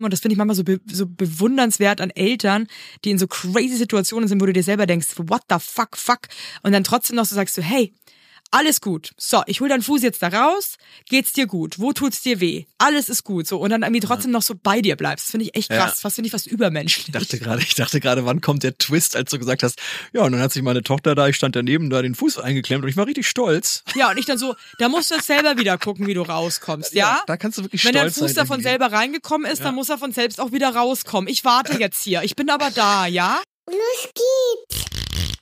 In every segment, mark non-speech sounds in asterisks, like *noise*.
Und das finde ich manchmal so, be so bewundernswert an Eltern, die in so crazy Situationen sind, wo du dir selber denkst, what the fuck, fuck. Und dann trotzdem noch so sagst du, hey, alles gut. So, ich hol deinen Fuß jetzt da raus. Geht's dir gut? Wo tut's dir weh? Alles ist gut. So und dann irgendwie trotzdem noch so bei dir bleibst. Finde ich echt krass. Ja. Was finde ich was übermenschlich. Ich dachte gerade, ich dachte gerade, wann kommt der Twist, als du gesagt hast, ja, und dann hat sich meine Tochter da, ich stand daneben, da den Fuß eingeklemmt und ich war richtig stolz. Ja, und ich dann so, da musst du jetzt selber wieder gucken, wie du rauskommst, ja? Da kannst du wirklich Wenn dein stolz Fuß sein. davon irgendwie. selber reingekommen ist, dann muss er von selbst auch wieder rauskommen. Ich warte jetzt hier. Ich bin aber da, ja? Los geht's.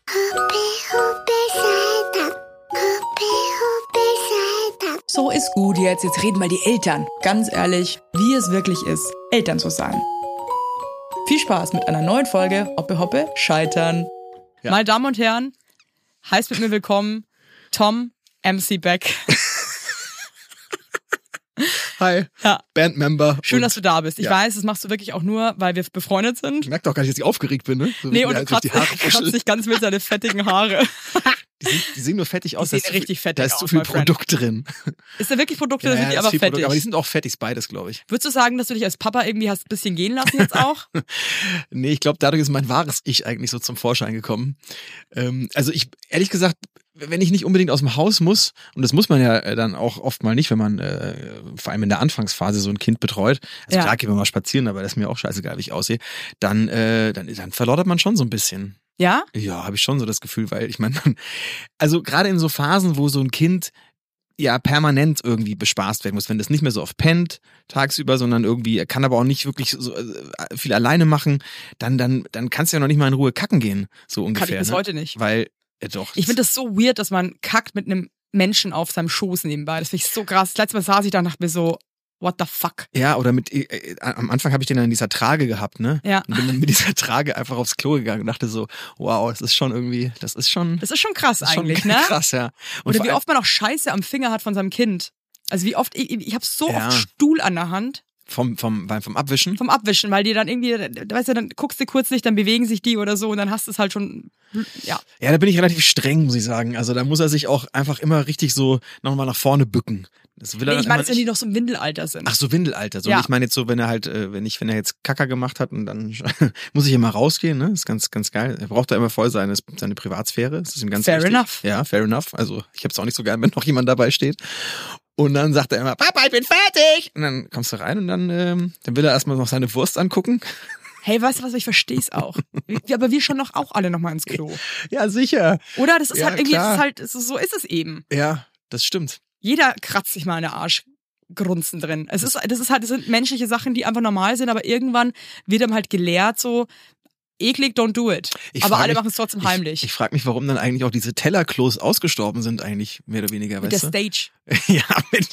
Hoppe, hoppe, Salta. Hoppe, hoppe, Salta. So ist gut jetzt. Jetzt reden mal die Eltern. Ganz ehrlich, wie es wirklich ist, Eltern zu sein. Viel Spaß mit einer neuen Folge Hoppe Hoppe Scheitern. Ja. Meine Damen und Herren, heißt mit mir willkommen Tom MC Beck. *laughs* Hi, Ja. Bandmember. Schön, und dass du da bist. Ich ja. weiß, das machst du wirklich auch nur, weil wir befreundet sind. Ich merke doch gar nicht, dass ich aufgeregt bin, ne? So Nee, und du halt durch kratzt, *laughs* dich ganz mit seine fettigen Haare. *laughs* Die sehen, die sehen nur fettig aus. sehen ist zu richtig viel, fettig Da ist zu aus, viel my friend. Produkt drin. Ist da wirklich Produkte, oder Ja, sind die aber fettig? Produkt, aber die sind auch fettig, beides, glaube ich. Würdest du sagen, dass du dich als Papa irgendwie hast ein bisschen gehen lassen jetzt auch? *laughs* Nee, ich glaube, dadurch ist mein wahres Ich eigentlich so zum Vorschein gekommen. Ähm, also ich, ehrlich gesagt, wenn ich nicht unbedingt aus dem Haus muss, und das muss man ja äh, dann auch oft mal nicht, wenn man äh, vor allem in der Anfangsphase so ein Kind betreut, also Ja. klar gehen wir mal spazieren, aber das ist mir auch scheißegal, wie ich aussehe, dann, äh, dann, dann verloddert man schon so ein bisschen. Ja? Ja, habe ich schon so das Gefühl, weil ich meine, *laughs* also gerade in so Phasen, wo so ein Kind ja permanent irgendwie bespaßt werden muss, wenn das nicht mehr so oft pennt tagsüber, sondern irgendwie er kann aber auch nicht wirklich so äh, viel alleine machen, dann dann dann kannst du ja noch nicht mal in Ruhe kacken gehen, so ungefähr. Kann ich bis ne? heute nicht. Weil äh, doch. Ich finde das so weird, dass man kackt mit einem Menschen auf seinem Schoß nebenbei. Das finde ich so krass. Das letzte Mal saß ich da und dachte mir so, what the fuck? ja oder mit äh, äh, am Anfang habe ich den dann in dieser Trage gehabt, ne? Ja. Und bin dann mit dieser Trage einfach aufs Klo gegangen und dachte so, wow, das ist schon irgendwie, das ist schon Das ist schon krass das ist schon eigentlich, *laughs* ne? krass, ja. Und Oder wie oft man auch Scheiße am Finger hat von seinem Kind. Also wie oft, ich, ich habe so Ja. oft Stuhl an der Hand vom vom vom Abwischen. vom Abwischen, weil die dann irgendwie, weißt du, dann guckst du kurz nicht, dann bewegen sich die oder so und dann hast du es halt schon, ja. Ja, da bin ich relativ streng, muss ich sagen. Also da muss er sich auch einfach immer richtig so nochmal nach vorne bücken. Das will er Nee, ich dann meine, jetzt, wenn die noch so im Windelalter sind. Ach so, Windelalter. So. Ja. Und ich meine jetzt so, wenn er halt, äh, wenn ich, wenn er jetzt Kacker gemacht hat und dann *laughs* muss ich immer rausgehen, ne? Das ist ganz, ganz geil. Er braucht da immer voll seine, seine Privatsphäre. Das ist ihm ganz Fair wichtig. enough. Ja, fair enough. Also ich hab's auch nicht so gern, wenn noch jemand dabei steht. Und dann sagt er immer, Papa, ich bin fertig. Und dann kommst du rein und dann, ähm, dann will er erstmal noch seine Wurst angucken. Hey, weißt du was, ich versteh's auch. *laughs* Wie- Aber wir schon noch auch alle noch mal ins Klo. Ja, sicher. Oder? Das ist Ja, halt irgendwie, das ist halt, so ist es eben. Ja, das stimmt. Jeder kratzt sich mal in der Arschgrunzen drin. Es ist, das ist halt, das sind menschliche Sachen, die einfach normal sind, aber irgendwann wird einem halt gelehrt, so, eklig, don't do it. Ich aber alle machen es trotzdem heimlich. Ich, frage mich, warum dann eigentlich auch diese Tellerklos ausgestorben sind, eigentlich mehr oder weniger, mit der weißt du? Stage. *laughs* ja, mit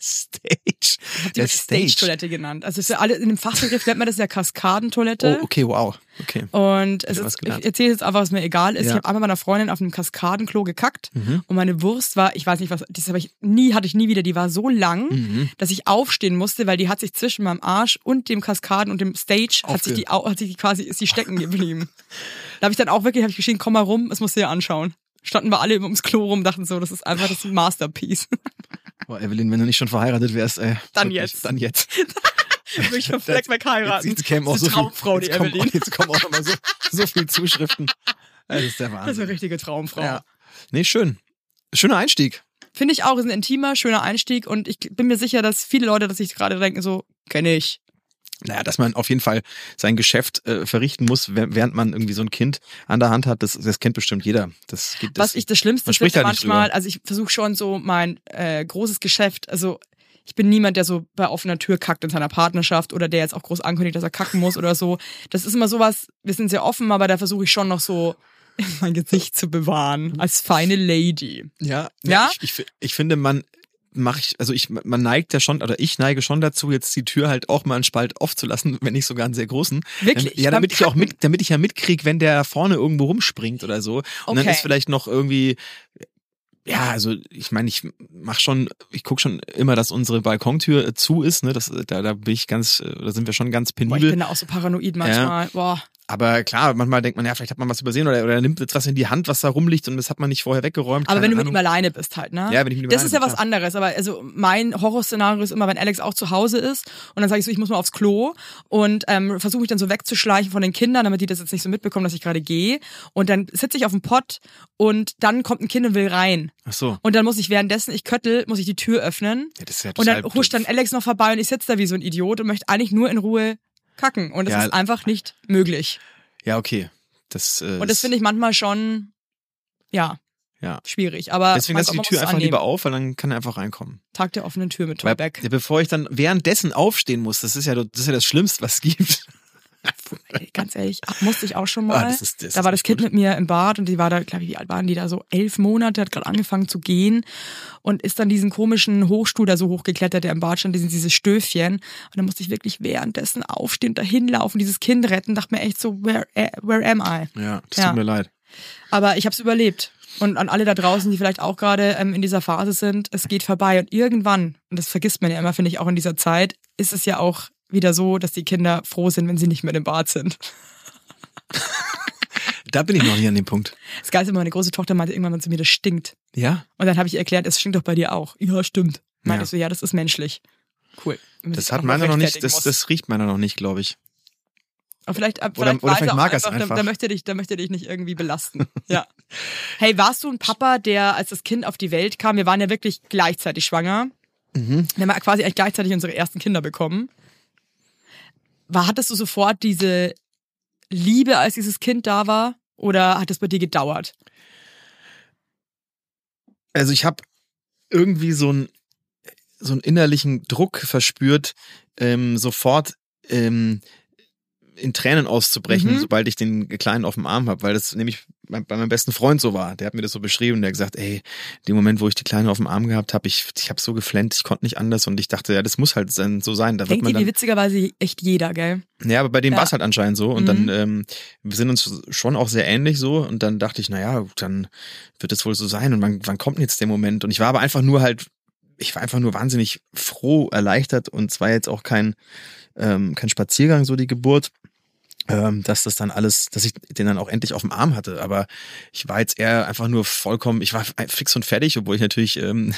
Stage. Die Der Stage-Toilette genannt. Also es ist ja alle, in dem Fachbegriff nennt man das ja Kaskadentoilette. Oh, okay, wow. Okay. Und es ist, ich erzähle jetzt einfach, was mir egal ist. Ja. Ich habe einmal meiner Freundin auf einem Kaskadenklo gekackt Mhm. und meine Wurst war, ich weiß nicht was, das habe ich nie, hatte ich nie wieder, die war so lang, Mhm. dass ich aufstehen musste, weil die hat sich zwischen meinem Arsch und dem Kaskaden und dem Stage hat sich die, hat sich die quasi, ist die stecken geblieben. da habe ich dann auch wirklich, habe ich geschrien, komm mal rum, es musst du dir anschauen. Standen wir alle ums Klo rum, dachten so, das ist einfach das Masterpiece. Boah, Evelyn, wenn du nicht schon verheiratet wärst, ey. Dann wirklich, jetzt. Dann jetzt. *laughs* *laughs* Wirklich von Fleckback heiraten. Jetzt, jetzt kämen auch Das so Traumfrau, viel, die kommen, Evelyn. auch- *laughs* Jetzt kommen auch nochmal so, so viel Zuschriften. Das ist der Das ist Wahnsinn. eine richtige Traumfrau. Ja. Nee, schön. Schöner Einstieg. Finde ich auch, ist ein intimer, schöner Einstieg und ich bin mir sicher, dass viele Leute, dass sich gerade denken, so, kenne ich. Naja, dass man auf jeden Fall sein Geschäft äh, verrichten muss, wäh- während man irgendwie so ein Kind an der Hand hat, das, das kennt bestimmt jeder. Das gibt Was es. ich das Schlimmste man spricht finde halt nicht manchmal, drüber. also ich versuche schon so mein äh, großes Geschäft, also ich bin niemand, der so bei offener Tür kackt in seiner Partnerschaft oder der jetzt auch groß ankündigt, dass er kacken muss oder so. Das ist immer sowas, wir sind sehr offen, aber da versuche ich schon noch so *laughs* mein Gesicht zu bewahren als feine Lady. Ja, Ja? Ich, ich, ich finde, man mache ich, also ich, man neigt ja schon, oder ich neige schon dazu, jetzt die Tür halt auch mal einen Spalt aufzulassen, *laughs* wenn nicht sogar einen sehr großen. Wirklich? Ja, damit ich auch mit, damit ich ja mitkrieg, wenn der vorne irgendwo rumspringt oder so. Und dann Okay. ist vielleicht noch irgendwie, ja, also ich meine, ich mach schon, ich guck schon immer, dass unsere Balkontür äh, zu ist, ne? Das, da, da bin ich ganz, äh, da sind wir schon ganz Boah, ich penibel. bin da auch so paranoid manchmal. Boah. Aber klar, manchmal denkt man, ja, vielleicht hat man was übersehen oder, oder nimmt jetzt was in die Hand, was da rumliegt und das hat man nicht vorher weggeräumt. Aber wenn du mit Ahnung. ihm alleine bist halt, ne? Ja, wenn ich mit ihm Das ist ja bin, was klar. anderes. Aber also mein Horrorszenario ist immer, wenn Alex auch zu Hause ist und dann sage ich so, ich muss mal aufs Klo und ähm, versuche mich dann so wegzuschleichen von den Kindern, damit die das jetzt nicht so mitbekommen, dass ich gerade gehe. Und dann sitze ich auf dem Pott und dann kommt ein Kind und will rein. Ach so. Und dann muss ich währenddessen, ich köttel, muss ich die Tür öffnen. Ja, das ist ja Und dann total huscht dann. Alex noch vorbei und ich sitze da wie so ein Idiot und möchte eigentlich nur in Ruhe kacken. Und das Ja. ist einfach nicht möglich. Ja, okay. Das, äh, Und das finde ich manchmal schon, ja, Ja. schwierig. Aber Deswegen mein lass ich die Tür einfach es lieber annehmen. auf, weil dann kann er einfach reinkommen. Tag der offenen Tür mit ja, bevor ich dann währenddessen aufstehen muss, das ist ja, das ist ja das Schlimmste, was es gibt. Ganz ehrlich, musste ich auch schon mal. Ah, das ist- das da war das Kind gut. mit mir im Bad und die war da, glaube ich, wie alt waren die da? So elf Monate, hat gerade angefangen zu gehen und ist dann diesen komischen Hochstuhl da so hochgeklettert, der im Bad stand, dieses, Stöfchen. Und dann musste ich wirklich währenddessen aufstehen dahin laufen, dieses Kind retten, dachte mir echt so, where, eh, where am I? Ja, das Ja. tut mir leid. Aber ich habe es überlebt. Und an alle da draußen, die vielleicht auch gerade ähm, in dieser Phase sind, es geht vorbei. Und irgendwann, und das vergisst man ja immer, finde ich, auch in dieser Zeit, ist es ja auch wieder so, dass die Kinder froh sind, wenn sie nicht mehr im Bad sind. Da bin ich noch nicht an dem Punkt. Das Geilste, meine große Tochter meinte irgendwann mal zu mir, das stinkt. Ja? Und dann habe ich ihr erklärt, es stinkt doch bei dir auch. Ja, stimmt. Meinte Ja. ich so, ja, das ist menschlich. Cool. Das hat meiner noch nicht, das, das riecht meiner noch nicht, glaube ich. Aber vielleicht, Oder- vielleicht, oder vielleicht mag er es einfach. Da, da, möchte dich, da möchte dich nicht irgendwie belasten. *laughs* ja. Hey, warst du ein Papa, der, als das Kind auf die Welt kam, wir waren ja wirklich gleichzeitig schwanger. Mhm. Wir haben quasi eigentlich gleichzeitig unsere ersten Kinder bekommen. War, hattest du sofort diese Liebe, als dieses Kind da war? Oder hat es bei dir gedauert? Also ich habe irgendwie so einen so innerlichen Druck verspürt, ähm, sofort ähm, in Tränen auszubrechen, Mhm. sobald ich den Kleinen auf dem Arm habe, weil das nämlich bei bei meinem besten Freund so war. Der hat mir das so beschrieben, der hat gesagt, ey, dem Moment, wo ich die Kleine auf dem Arm gehabt habe, ich, ich habe so geflennt, ich konnte nicht anders und ich dachte, ja, das muss halt sein, so sein. Da wird Denkt man ihr, wie dann, witzigerweise echt jeder, gell? ja, aber bei dem Ja. war es halt anscheinend so und Mhm. dann ähm, wir sind uns schon auch sehr ähnlich so und dann dachte ich, naja, dann wird es wohl so sein und wann, wann kommt denn jetzt der Moment? Und ich war aber einfach nur halt, ich war einfach nur wahnsinnig froh, erleichtert und es war jetzt auch kein ähm, kein Spaziergang so die Geburt, ähm, dass das dann alles, dass ich den dann auch endlich auf dem Arm hatte. Aber ich war jetzt eher einfach nur vollkommen, ich war fix und fertig, obwohl ich natürlich ähm,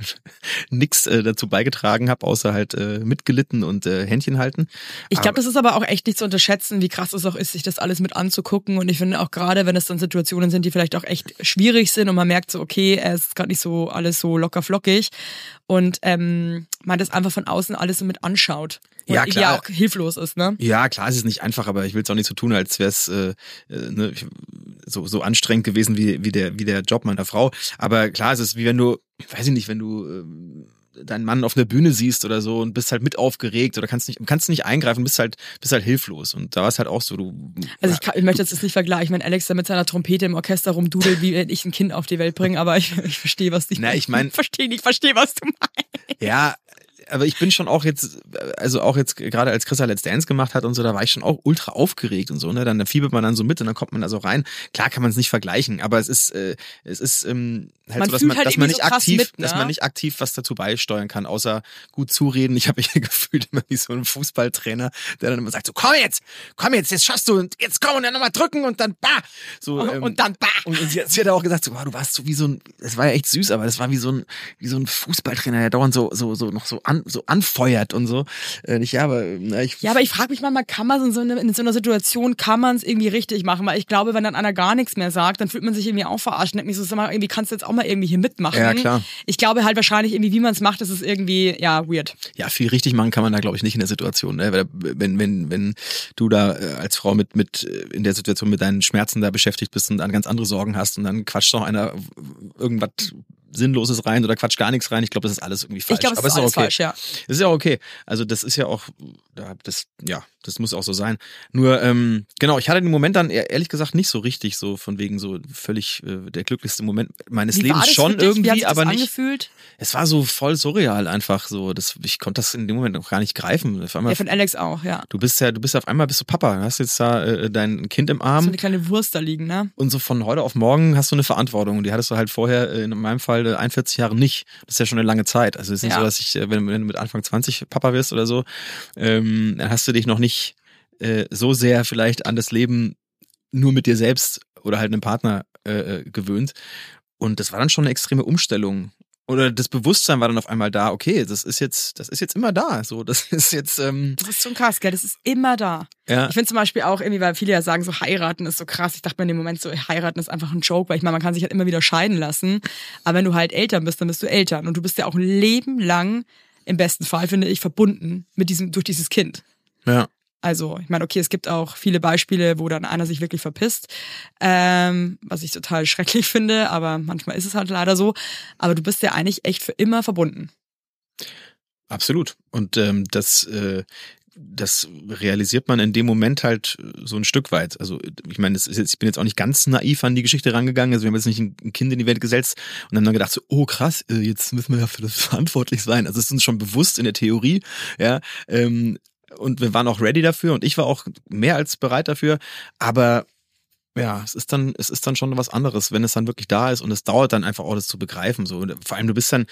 *laughs* nix äh, dazu beigetragen habe, außer halt äh, mitgelitten und äh, Händchen halten. Ich glaube, das ist aber auch echt nicht zu unterschätzen, wie krass es auch ist, sich das alles mit anzugucken. Und ich finde auch gerade, wenn es dann Situationen sind, die vielleicht auch echt schwierig sind und man merkt so, okay, es ist gerade nicht so alles so locker flockig und ähm, man das einfach von außen alles so mit anschaut. Ja, klar. auch hilflos ist, ne? Ja, klar, es ist nicht einfach, aber ich will es auch nicht so tun, als wäre es äh, äh, ne, so, so anstrengend gewesen wie, wie, der, wie der Job meiner Frau. Aber klar, es ist wie wenn du, weiß ich nicht, wenn du ähm, deinen Mann auf einer Bühne siehst oder so und bist halt mit aufgeregt oder kannst nicht, kannst nicht eingreifen, bist halt, bist halt hilflos. Und da war es halt auch so, du. Also ich, kann, ich möchte jetzt nicht vergleichen, wenn Alex da mit seiner Trompete im Orchester rumdudelt, wie wenn ich ein Kind auf die Welt bringe, aber ich, *laughs* ich verstehe, was die Na, ich mein- *laughs* verstehe nicht, verstehe, was du meinst. Ja, aber ich bin schon auch jetzt, also auch jetzt gerade als Chris Let's Dance gemacht hat und so, da war ich schon auch ultra aufgeregt und so, ne? Dann fiebert man dann so mit und dann kommt man da so rein. Klar kann man es nicht vergleichen, aber es ist, äh, es ist ähm, halt Man so, dass man, halt dass man nicht so aktiv, mit, ne? dass man nicht aktiv was dazu beisteuern kann, außer gut zureden. Ich habe mich *laughs* gefühlt immer wie so ein Fußballtrainer, der dann immer sagt: so, komm jetzt, komm jetzt, jetzt schaffst du und jetzt komm und dann nochmal drücken und dann bah. So, ähm, Und dann bah. und, und sie, sie hat auch gesagt, so, wow, du warst so wie so ein, das war ja echt süß, aber das war wie so ein, wie so ein Fußballtrainer, der dauernd so, so, so noch so an, so anfeuert und so. Äh, nicht, ja, aber na, ich, Ja, aber ich frage mich manchmal, kann man in so, in so einer Situation, kann man es irgendwie richtig machen? Weil ich glaube, wenn dann einer gar nichts mehr sagt, dann fühlt man sich irgendwie auch verarscht. Denkt mich so, sag mal, irgendwie kannst du jetzt auch mal irgendwie hier mitmachen. Ja, klar. Ich glaube halt wahrscheinlich irgendwie, wie man es macht, das ist irgendwie, ja, weird. ja, viel richtig machen kann man da, glaube ich, nicht in der Situation. Ne? Weil, Wenn, wenn, wenn du da äh, als Frau mit, mit äh, in der Situation mit deinen Schmerzen da beschäftigt bist und dann ganz andere Sorgen hast und dann quatscht noch einer irgendwas Sinnloses rein oder quatscht gar nichts rein. Ich glaube, das ist alles irgendwie falsch. Ich glaube, es ist auch alles okay. falsch, ja. Das ist ja auch okay. Also das ist ja auch, das, ja, das muss auch so sein. Nur, ähm, genau, ich hatte den Moment dann ehr- ehrlich gesagt nicht so richtig so von wegen so völlig äh, der glücklichste Moment meines Wie Lebens schon irgendwie, aber nicht. angefühlt? Es war so voll surreal einfach so. Das, ich konnte das in dem Moment noch gar nicht greifen. Auf einmal, Ja, von Alex auch, ja. du bist ja, du bist auf einmal bist du Papa, du hast jetzt da äh, dein Kind im So Arm eine kleine Wurst da liegen, ne? und so von heute auf morgen hast du eine Verantwortung. Und die hattest du halt vorher äh, in meinem Fall äh, 41 Jahre nicht. Das ist ja schon eine lange Zeit. Also es ist nicht Ja. so, dass ich, äh, wenn, wenn du mit Anfang 20 Papa wirst oder so, ähm, dann hast du dich noch nicht äh, so sehr vielleicht an das Leben nur mit dir selbst oder halt einem Partner äh, äh, gewöhnt. Und das war dann schon eine extreme Umstellung. Oder das Bewusstsein war dann auf einmal da, okay, das ist jetzt, das ist jetzt immer da. So, das *laughs* ist jetzt, ähm, Das ist schon krass, gell? Das ist immer da. ja. Ich finde zum Beispiel auch irgendwie, weil viele ja sagen, so heiraten ist so krass. Ich dachte mir in dem Moment so, heiraten ist einfach ein Joke, weil ich meine, man kann sich halt immer wieder scheiden lassen. Aber wenn du halt Eltern bist, dann bist du Eltern. Und du bist ja auch ein Leben lang, im besten Fall, finde ich, verbunden mit diesem, durch dieses Kind. ja. Also, ich meine, okay, es gibt auch viele Beispiele, wo dann einer sich wirklich verpisst, ähm, was ich total *laughs* schrecklich finde, aber manchmal ist es halt leider so. Aber du bist ja eigentlich echt für immer verbunden. Absolut. Und ähm, das, äh, das realisiert man in dem Moment halt so ein Stück weit. Also ich meine, ich bin jetzt auch nicht ganz naiv an die Geschichte rangegangen. Also wir haben jetzt nicht ein Kind in die Welt gesetzt und haben dann gedacht so, oh krass, äh, jetzt müssen wir ja für das *laughs* verantwortlich sein. Also es ist uns schon bewusst in der Theorie, ja. Ähm, und wir waren auch ready dafür und ich war auch mehr als bereit dafür. Aber ja, es ist dann, es ist dann schon was anderes, wenn es dann wirklich da ist und es dauert dann einfach auch, das zu begreifen. So, Und vor allem du bist dann,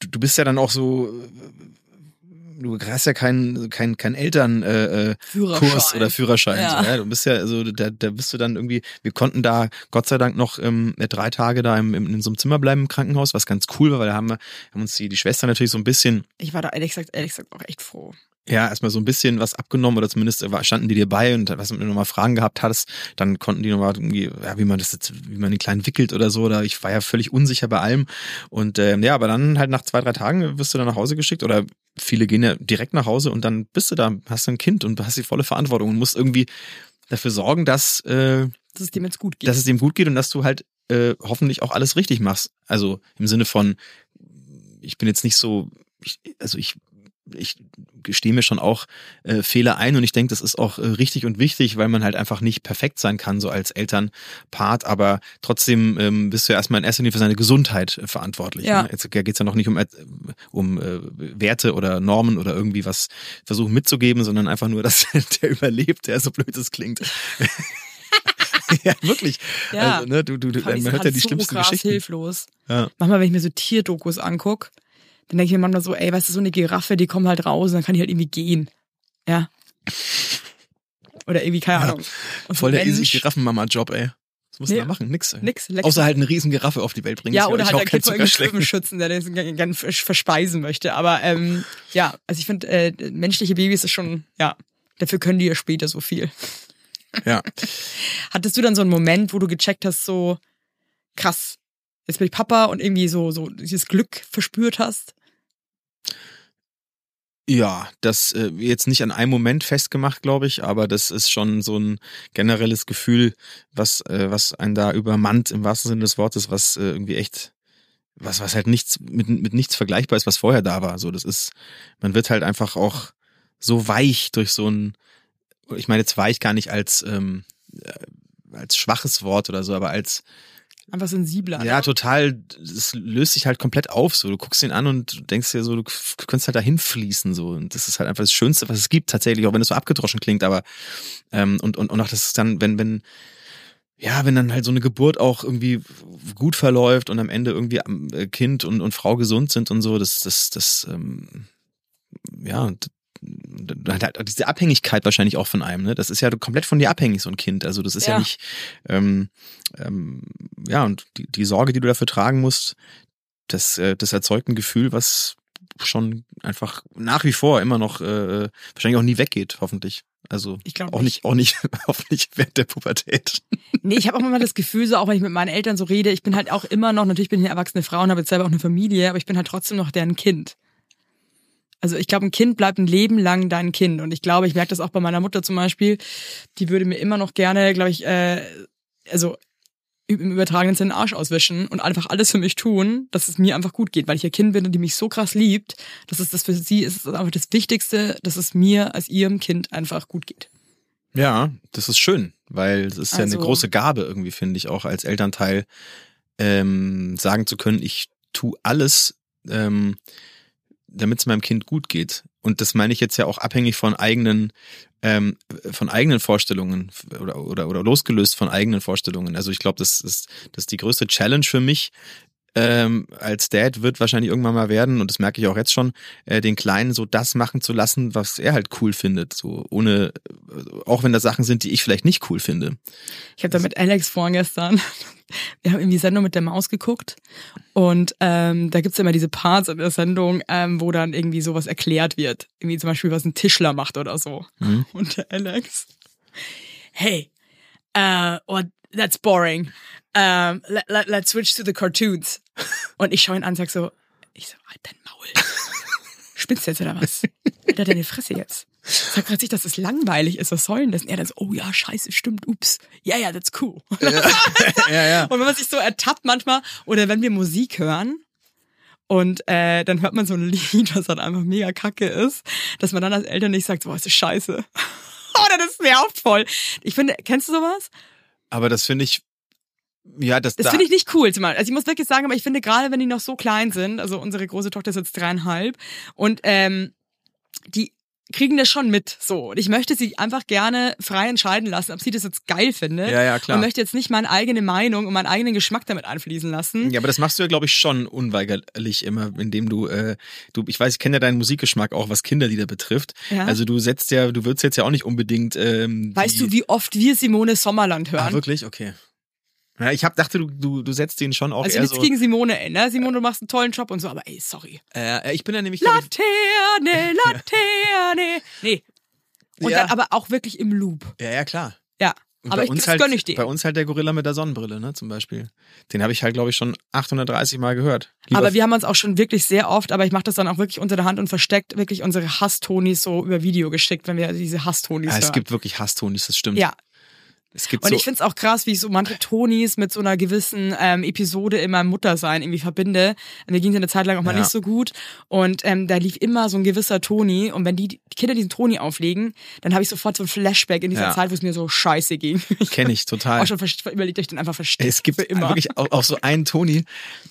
du, du bist ja dann auch so, äh, du hast ja keinen kein, kein Eltern äh, äh, Führerschein. Oder Führerschein. Ja. So, ja. Du bist ja, also da, da bist du dann irgendwie, wir konnten da Gott sei Dank noch ähm, drei Tage da im, im, in so einem Zimmer bleiben im Krankenhaus, was ganz cool war, weil da haben wir haben uns die, die Schwester natürlich so ein bisschen Ich war da ehrlich gesagt, ehrlich gesagt auch echt froh. Ja, erstmal so ein bisschen was abgenommen oder zumindest standen die dir bei und was du nochmal Fragen gehabt hattest, dann konnten die nochmal irgendwie, ja, wie man das jetzt, wie man den Kleinen wickelt oder so, oder ich war ja völlig unsicher bei allem. Und ähm, ja, aber dann halt nach zwei, drei Tagen wirst du dann nach Hause geschickt oder viele gehen ja direkt nach Hause und dann bist du da, hast du ein Kind und hast die volle Verantwortung und musst irgendwie dafür sorgen, dass, äh, Dass es dem jetzt gut geht. dass es dem gut geht und dass du halt äh, hoffentlich auch alles richtig machst. Also im Sinne von, ich bin jetzt nicht so, ich, also ich, ich gestehe mir schon auch äh, Fehler ein und ich denke, das ist auch äh, richtig und wichtig, weil man halt einfach nicht perfekt sein kann, so als Elternpart, aber trotzdem ähm, bist du ja erstmal in erster Linie für seine Gesundheit äh, verantwortlich. Ja. Ne? Jetzt geht's ja noch nicht um, um äh, Werte oder Normen oder irgendwie was versuchen mitzugeben, sondern einfach nur, *laughs* dass der überlebt, der so blöd es klingt. *laughs* ja, wirklich. Ja. Also, ne, du, du, man hört ja die so schlimmsten Geschichten. hilflos. Ja. Manchmal, wenn ich mir so Tierdokus anguck, dann denke ich mir manchmal so, ey, weißt du, so eine Giraffe, die kommt halt raus, dann kann die halt irgendwie gehen. Ja. Oder irgendwie, keine Ja. Ahnung. Und so Voll der easy Mensch, Giraffenmama-Job, ey. Was musst du Nee. da machen? Nix. Ey. Nix, Außer halt eine riesen Giraffe auf die Welt bringen. Ja, oder halt es irgendeinen Zuckerschlecken. Schützen, der den gerne verspeisen möchte. Aber ähm, ja, also ich finde, äh, menschliche Babys ist schon, ja, dafür können die ja später so viel. Ja. *laughs* Hattest du dann so einen Moment, wo du gecheckt hast, so krass, jetzt bin ich Papa und irgendwie so, so dieses Glück verspürt hast? Ja, das äh, jetzt nicht an einem Moment festgemacht, glaube ich, aber das ist schon so ein generelles Gefühl, was äh, was einen da übermannt im wahrsten Sinne des Wortes, was äh, irgendwie echt was was halt nichts mit mit nichts vergleichbar ist, was vorher da war. So, das ist man wird halt einfach auch so weich durch so ein ich meine jetzt weich gar nicht als ähm, äh, als schwaches Wort oder so, aber als Einfach sensibler. ja, ne? total. Es löst sich halt komplett auf. So, du guckst ihn an und denkst dir so, du könntest halt dahin fließen. So, und das ist halt einfach das Schönste, was es gibt, tatsächlich, auch wenn es so abgedroschen klingt. Aber ähm, und und und auch das ist dann, wenn wenn ja, wenn dann halt so eine Geburt auch irgendwie gut verläuft und am Ende irgendwie äh, Kind und und Frau gesund sind und so, das das das ähm, ja halt diese Abhängigkeit wahrscheinlich auch von einem, ne? Das ist ja komplett von dir abhängig, so ein Kind. Also das ist ja, Ja. nicht, ähm, ähm, ja, und die, die Sorge, die du dafür tragen musst, das, äh, das erzeugt ein Gefühl, was schon einfach nach wie vor immer noch äh, wahrscheinlich auch nie weggeht, hoffentlich. Also Ich auch nicht, auch nicht, *laughs* hoffentlich während der Pubertät. Nee, ich habe auch immer das Gefühl, so auch wenn ich mit meinen Eltern so rede, ich bin halt auch immer noch, natürlich bin ich eine erwachsene Frau und habe jetzt selber auch eine Familie, aber ich bin halt trotzdem noch deren Kind. Also ich glaube, ein Kind bleibt ein Leben lang dein Kind. Und ich glaube, ich merke das auch bei meiner Mutter zum Beispiel, die würde mir immer noch gerne, glaube ich, äh, also im übertragenen Sinne den Arsch auswischen und einfach alles für mich tun, dass es mir einfach gut geht, weil ich ihr Kind bin und die mich so krass liebt, dass es das für sie ist, ist einfach das Wichtigste, dass es mir als ihrem Kind einfach gut geht. Ja, das ist schön, weil es ist ja eine Also- große Gabe irgendwie, finde ich, auch als Elternteil ähm, sagen zu können, ich tu alles, ähm, damit es meinem Kind gut geht. Und das meine ich jetzt ja auch abhängig von eigenen, ähm, von eigenen Vorstellungen oder, oder, oder losgelöst von eigenen Vorstellungen. Also ich glaube, das ist, das ist die größte Challenge für mich, ähm, als Dad wird wahrscheinlich irgendwann mal werden, und das merke ich auch jetzt schon, äh, den Kleinen so das machen zu lassen, was er halt cool findet. So ohne, äh, auch wenn das Sachen sind, die ich vielleicht nicht cool finde. Ich habe da mit Alex vorgestern, *laughs* wir haben irgendwie Sendung mit der Maus geguckt und ähm, da gibt's immer diese Parts in der Sendung, ähm, wo dann irgendwie sowas erklärt wird. Irgendwie zum Beispiel, was ein Tischler macht oder so. Mhm. Und der Alex, hey, uh, that's boring. Um, let, let, let's switch to the cartoons. *laughs* Und ich schaue ihn an und sag so, ich so, halt dein Maul. *laughs* Spinnst du jetzt oder was? Alter, deine Fresse jetzt. Sag grad nicht, dass es langweilig ist. Was soll denn das? Und er dann so, oh ja, scheiße, stimmt, ups. Ja, ja, that's cool. ja, ja. *laughs* Und wenn man sich so ertappt manchmal, oder wenn wir Musik hören, und äh, dann hört man so ein Lied, das dann einfach mega kacke ist, dass man dann als Eltern nicht sagt, so, ist das scheiße. Oder das nervt voll. Ich finde, kennst du sowas? Aber das finde ich, ja, das, Das da, finde ich nicht cool. zumal. Also ich muss wirklich sagen, aber ich finde gerade, wenn die noch so klein sind, also unsere große Tochter ist jetzt dreieinhalb und ähm, die kriegen das schon mit so. Und ich möchte sie einfach gerne frei entscheiden lassen, ob sie das jetzt geil findet. Ja, ja, klar. Und möchte jetzt nicht meine eigene Meinung und meinen eigenen Geschmack damit einfließen lassen. Ja, aber das machst du ja, glaube ich, schon unweigerlich immer, indem du, äh, du, ich weiß, ich kenne ja deinen Musikgeschmack auch, was Kinderlieder betrifft. Ja. Also du setzt ja, du würdest jetzt ja auch nicht unbedingt. Ähm, Weißt du, wie oft wir Simone Sommerland hören? Ah, wirklich? Okay. Ja, ich hab, dachte, du, du, du setzt den schon auch also eher nichts so. gegen Simone, ey, ne? Simone, du machst einen tollen Job und so, aber ey, sorry. Äh, ich bin *laughs* ja nämlich. Laterne, Laterne. Nee. Und Ja. dann aber auch wirklich im Loop. Ja, ja, klar. Ja. Und aber bei ich, uns halt, gönn ich dir. Bei uns halt der Gorilla mit der Sonnenbrille, ne, zum Beispiel. Den habe ich halt, glaube ich, schon 830 Mal gehört. Lieber Aber wir haben uns auch schon wirklich sehr oft, aber ich mache das dann auch wirklich unter der Hand und versteckt wirklich unsere Hasstonis so über Video geschickt, wenn wir diese Hasstonis ja, hören. es gibt wirklich Hasstonis, das stimmt. ja, Es gibt und so, ich find's auch krass, wie ich so manche Tonis mit so einer gewissen ähm, Episode in meinem Muttersein irgendwie verbinde. Mir ging's eine Zeit lang auch mal Ja. nicht so gut und ähm, da lief immer so ein gewisser Toni und wenn die, die Kinder diesen Toni auflegen, dann habe ich sofort so ein Flashback in dieser Ja. Zeit, wo es mir so scheiße ging. Ich *laughs* Kenn ich total. auch schon überlegt, ich den einfach verstecke. Es gibt immer. wirklich auch, auch so einen Toni,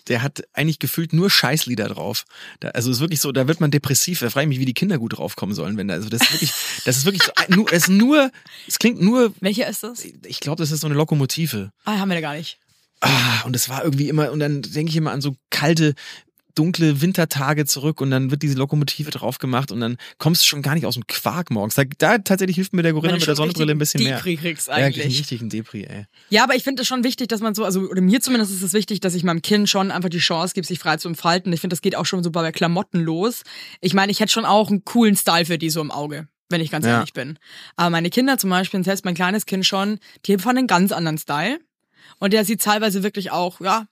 der hat eigentlich gefühlt nur Scheißlieder drauf. Da, also es ist wirklich so, da wird man depressiv. Da frage ich mich, wie die Kinder gut draufkommen sollen, wenn da, also das ist wirklich, das ist wirklich so, nur, es nur, es klingt nur, Welcher ist das? Ich glaube, das ist so eine Lokomotive. Ah, haben wir da gar nicht. Ah, und es war irgendwie immer, und dann denke ich immer an so kalte, dunkle Wintertage zurück und dann wird diese Lokomotive drauf gemacht und dann kommst du schon gar nicht aus dem Quark morgens. Da, da tatsächlich hilft mir der Gorilla mit der Sonnenbrille ein bisschen richtig mehr. Depri kriegst Ja, einen eigentlich. richtigen Depri, ey. Ja, aber ich finde es schon wichtig, dass man so, also oder mir zumindest ist es wichtig, dass ich meinem Kind schon einfach die Chance gebe, sich frei zu entfalten. Ich finde, das geht auch schon so bei Klamotten los. Ich meine, ich hätte schon auch einen coolen Style für die so im Auge, wenn ich ganz Ja. ehrlich bin. Aber meine Kinder zum Beispiel, und selbst mein kleines Kind schon, die haben einen ganz anderen Style. Und der sieht teilweise wirklich auch, ja,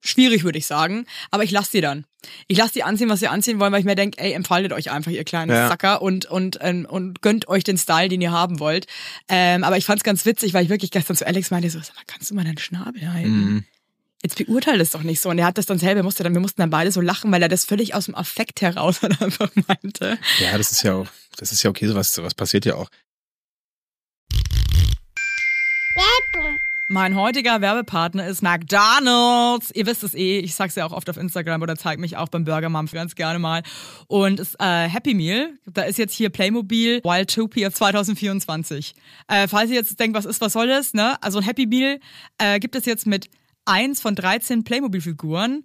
schwierig, würde ich sagen. Aber ich lasse die dann. Ich lasse die anziehen, was sie anziehen wollen, weil ich mir denke, ey, entfaltet euch einfach, ihr kleinen Ja. Sacker, und, und, ähm, und gönnt euch den Style, den ihr haben wollt. Ähm, aber ich fand's ganz witzig, weil ich wirklich gestern zu Alex meinte, so, sag mal, kannst du mal deinen Schnabel halten? Mhm. Jetzt beurteile das doch nicht so. Und er hat das dann selber, musste dann, wir mussten dann beide so lachen, weil er das völlig aus dem Affekt heraus *laughs* einfach meinte. Ja, das ist ja auch, das ist ja okay, sowas, sowas passiert ja auch. Werbung. Mein heutiger Werbepartner ist McDonald's. Ihr wisst es eh, ich sag's ja auch oft auf Instagram oder zeig mich auch beim Burger Mom ganz gerne mal. Und es äh, Happy Meal, da ist jetzt hier Playmobil Wildtopia 2024. Äh, falls ihr jetzt denkt, was ist, was soll das, ne? Also ein Happy Meal äh, gibt es jetzt mit eins von 13 Playmobil-Figuren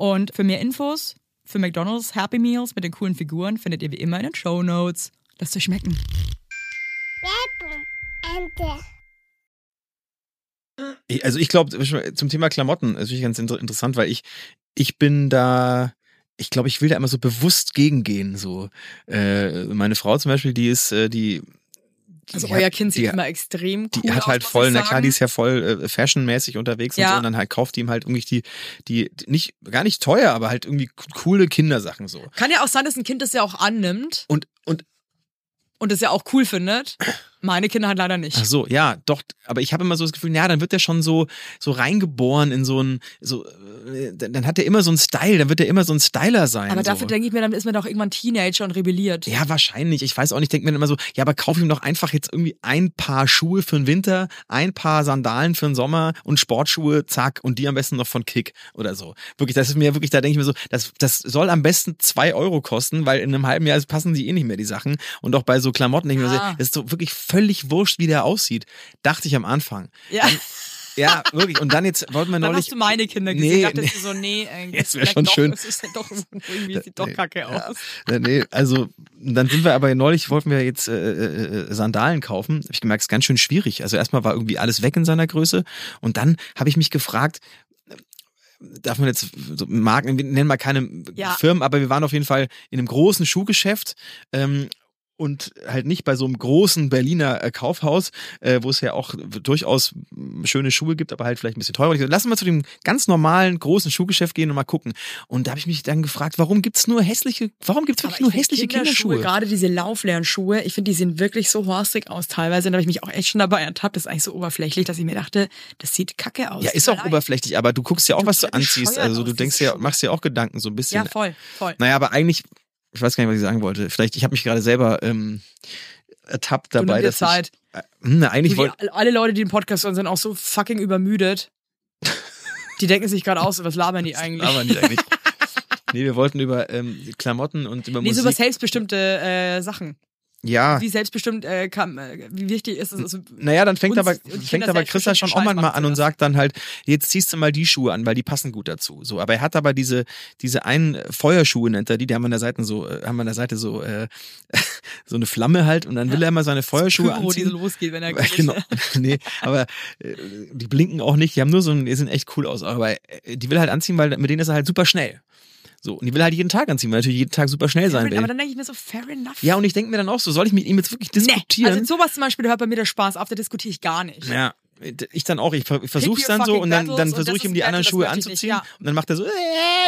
Und für mehr Infos für McDonalds Happy Meals mit den coolen Figuren findet ihr wie immer in den Show Notes. Lasst euch schmecken. Ich- Also ich glaube, zum Thema Klamotten ist wirklich ganz inter interessant, weil ich, ich bin da, ich glaube, ich will da immer so bewusst gegengehen. So, äh, meine Frau zum Beispiel, die ist, äh, die Also die euer hat- Kind sieht die, immer extrem cool die hat aus, halt muss voll, na klar, die ist ja voll äh, fashionmäßig unterwegs und Ja. so und dann halt kauft die ihm halt irgendwie die, die, nicht, gar nicht teuer, aber halt irgendwie coole Kindersachen so. Kann ja auch sein, dass ein Kind das ja auch annimmt Und, und und das ja auch cool findet. Meine Kinder halt leider nicht. Ach so, ja, doch, aber ich habe immer so das Gefühl, ja, dann wird der schon so so reingeboren in so ein so äh, dann hat er immer so einen Style, dann wird er immer so ein Styler sein. Aber dafür so. denke ich mir, dann ist man doch irgendwann Teenager und rebelliert. ja, wahrscheinlich. Ich weiß auch nicht, denke mir dann immer so, ja, aber kauf ihm doch einfach jetzt irgendwie ein Paar Schuhe für den Winter, ein paar Sandalen für den Sommer und Sportschuhe, zack, und die am besten noch von Kick oder so. Wirklich, das ist mir wirklich, da denke ich mir so, das, das soll am besten zwei Euro kosten, weil in einem halben Jahr passen die eh nicht mehr, die Sachen. Und auch bei so Klamotten, denke ich mir so, Ah. das ist so wirklich völlig wurscht, wie der aussieht. Dachte ich am Anfang. Ja. Ja, wirklich. Und dann jetzt wollten wir Dann neulich. hast du meine Kinder gesehen. Nee, dachtest nee. so, nee, äh, *laughs* Es wär vielleicht schon doch, schön. Es ist ja doch irgendwie sieht doch kacke aus. Ja, nee, also dann sind wir aber neulich wollten wir jetzt äh, äh, Sandalen kaufen. Habe ich gemerkt, es ist ganz schön schwierig. Also erstmal war irgendwie alles weg in seiner Größe und dann habe ich mich gefragt, äh, darf man jetzt so Marken, wir nennen mal keine Ja. Firmen, aber wir waren auf jeden Fall in einem großen Schuhgeschäft. Ähm, und halt nicht bei so einem großen Berliner äh, Kaufhaus, äh, wo es ja auch durchaus schöne Schuhe gibt, aber halt vielleicht ein bisschen teurer. Ich gesagt, Lass uns mal zu dem ganz normalen großen Schuhgeschäft gehen und mal gucken. Und da habe ich mich dann gefragt, warum gibt's nur hässliche, warum gibt's wirklich nur hässliche Kinderschuhe? Gerade diese Lauflernschuhe, ich finde, die sehen wirklich so horstig aus teilweise. Und da habe ich mich auch echt schon dabei ertappt. Das ist eigentlich so oberflächlich, dass ich mir dachte, das sieht kacke aus. Ja, ist auch leid. oberflächlich, aber du guckst ja auch, Du was du anziehst. Also du denkst ja, Schuhe. machst dir auch Gedanken so ein bisschen. Ja, voll, voll. Naja, aber eigentlich, ich weiß gar nicht, was ich sagen wollte. Vielleicht, ich habe mich gerade selber ähm, ertappt dabei, dass Zeit. ich. Äh, hm, eigentlich Die, wollte. alle Leute, die den Podcast hören, sind auch so fucking übermüdet. Die denken sich gerade aus, was labern die *laughs* eigentlich? Aber nicht eigentlich. *laughs* nee, wir wollten über ähm, Klamotten und über Nee, so Musik. über selbstbestimmte äh, Sachen. Ja, Wie selbstbestimmt, äh, kann, äh, wie wichtig ist es? Also, Naja, dann fängt uns- aber, fängt aber Christa schon selbstbestimmten auch machen an und sagt dann halt, jetzt ziehst du mal die Schuhe an, weil die passen gut dazu. So, aber er hat aber diese, diese einen Feuerschuhe nennt er die, die haben an der Seite so, äh, haben an der Seite so, äh, *laughs* so eine Flamme halt und dann will er immer seine Feuerschuhe Pyro, die so anziehen. losgeht, wenn er *laughs* Genau, nee, aber äh, die blinken auch nicht, die haben nur so ein, die sehen echt cool aus, aber äh, die will halt anziehen, weil mit denen ist er halt super schnell. So, und die will halt jeden Tag anziehen, weil natürlich jeden Tag super schnell sein Aber will. dann denke ich mir so, fair enough. Ja, und ich denke mir dann auch so, soll ich mit ihm jetzt wirklich nee, diskutieren? also sowas zum Beispiel, da hört bei mir der Spaß auf, da diskutiere ich gar nicht. Ja, ich dann auch. Ich, ver- ich versuch's your dann so und dann, dann versuche ich ihm die anderen Schuhe ich anzuziehen. ja. Und dann macht er so, äh,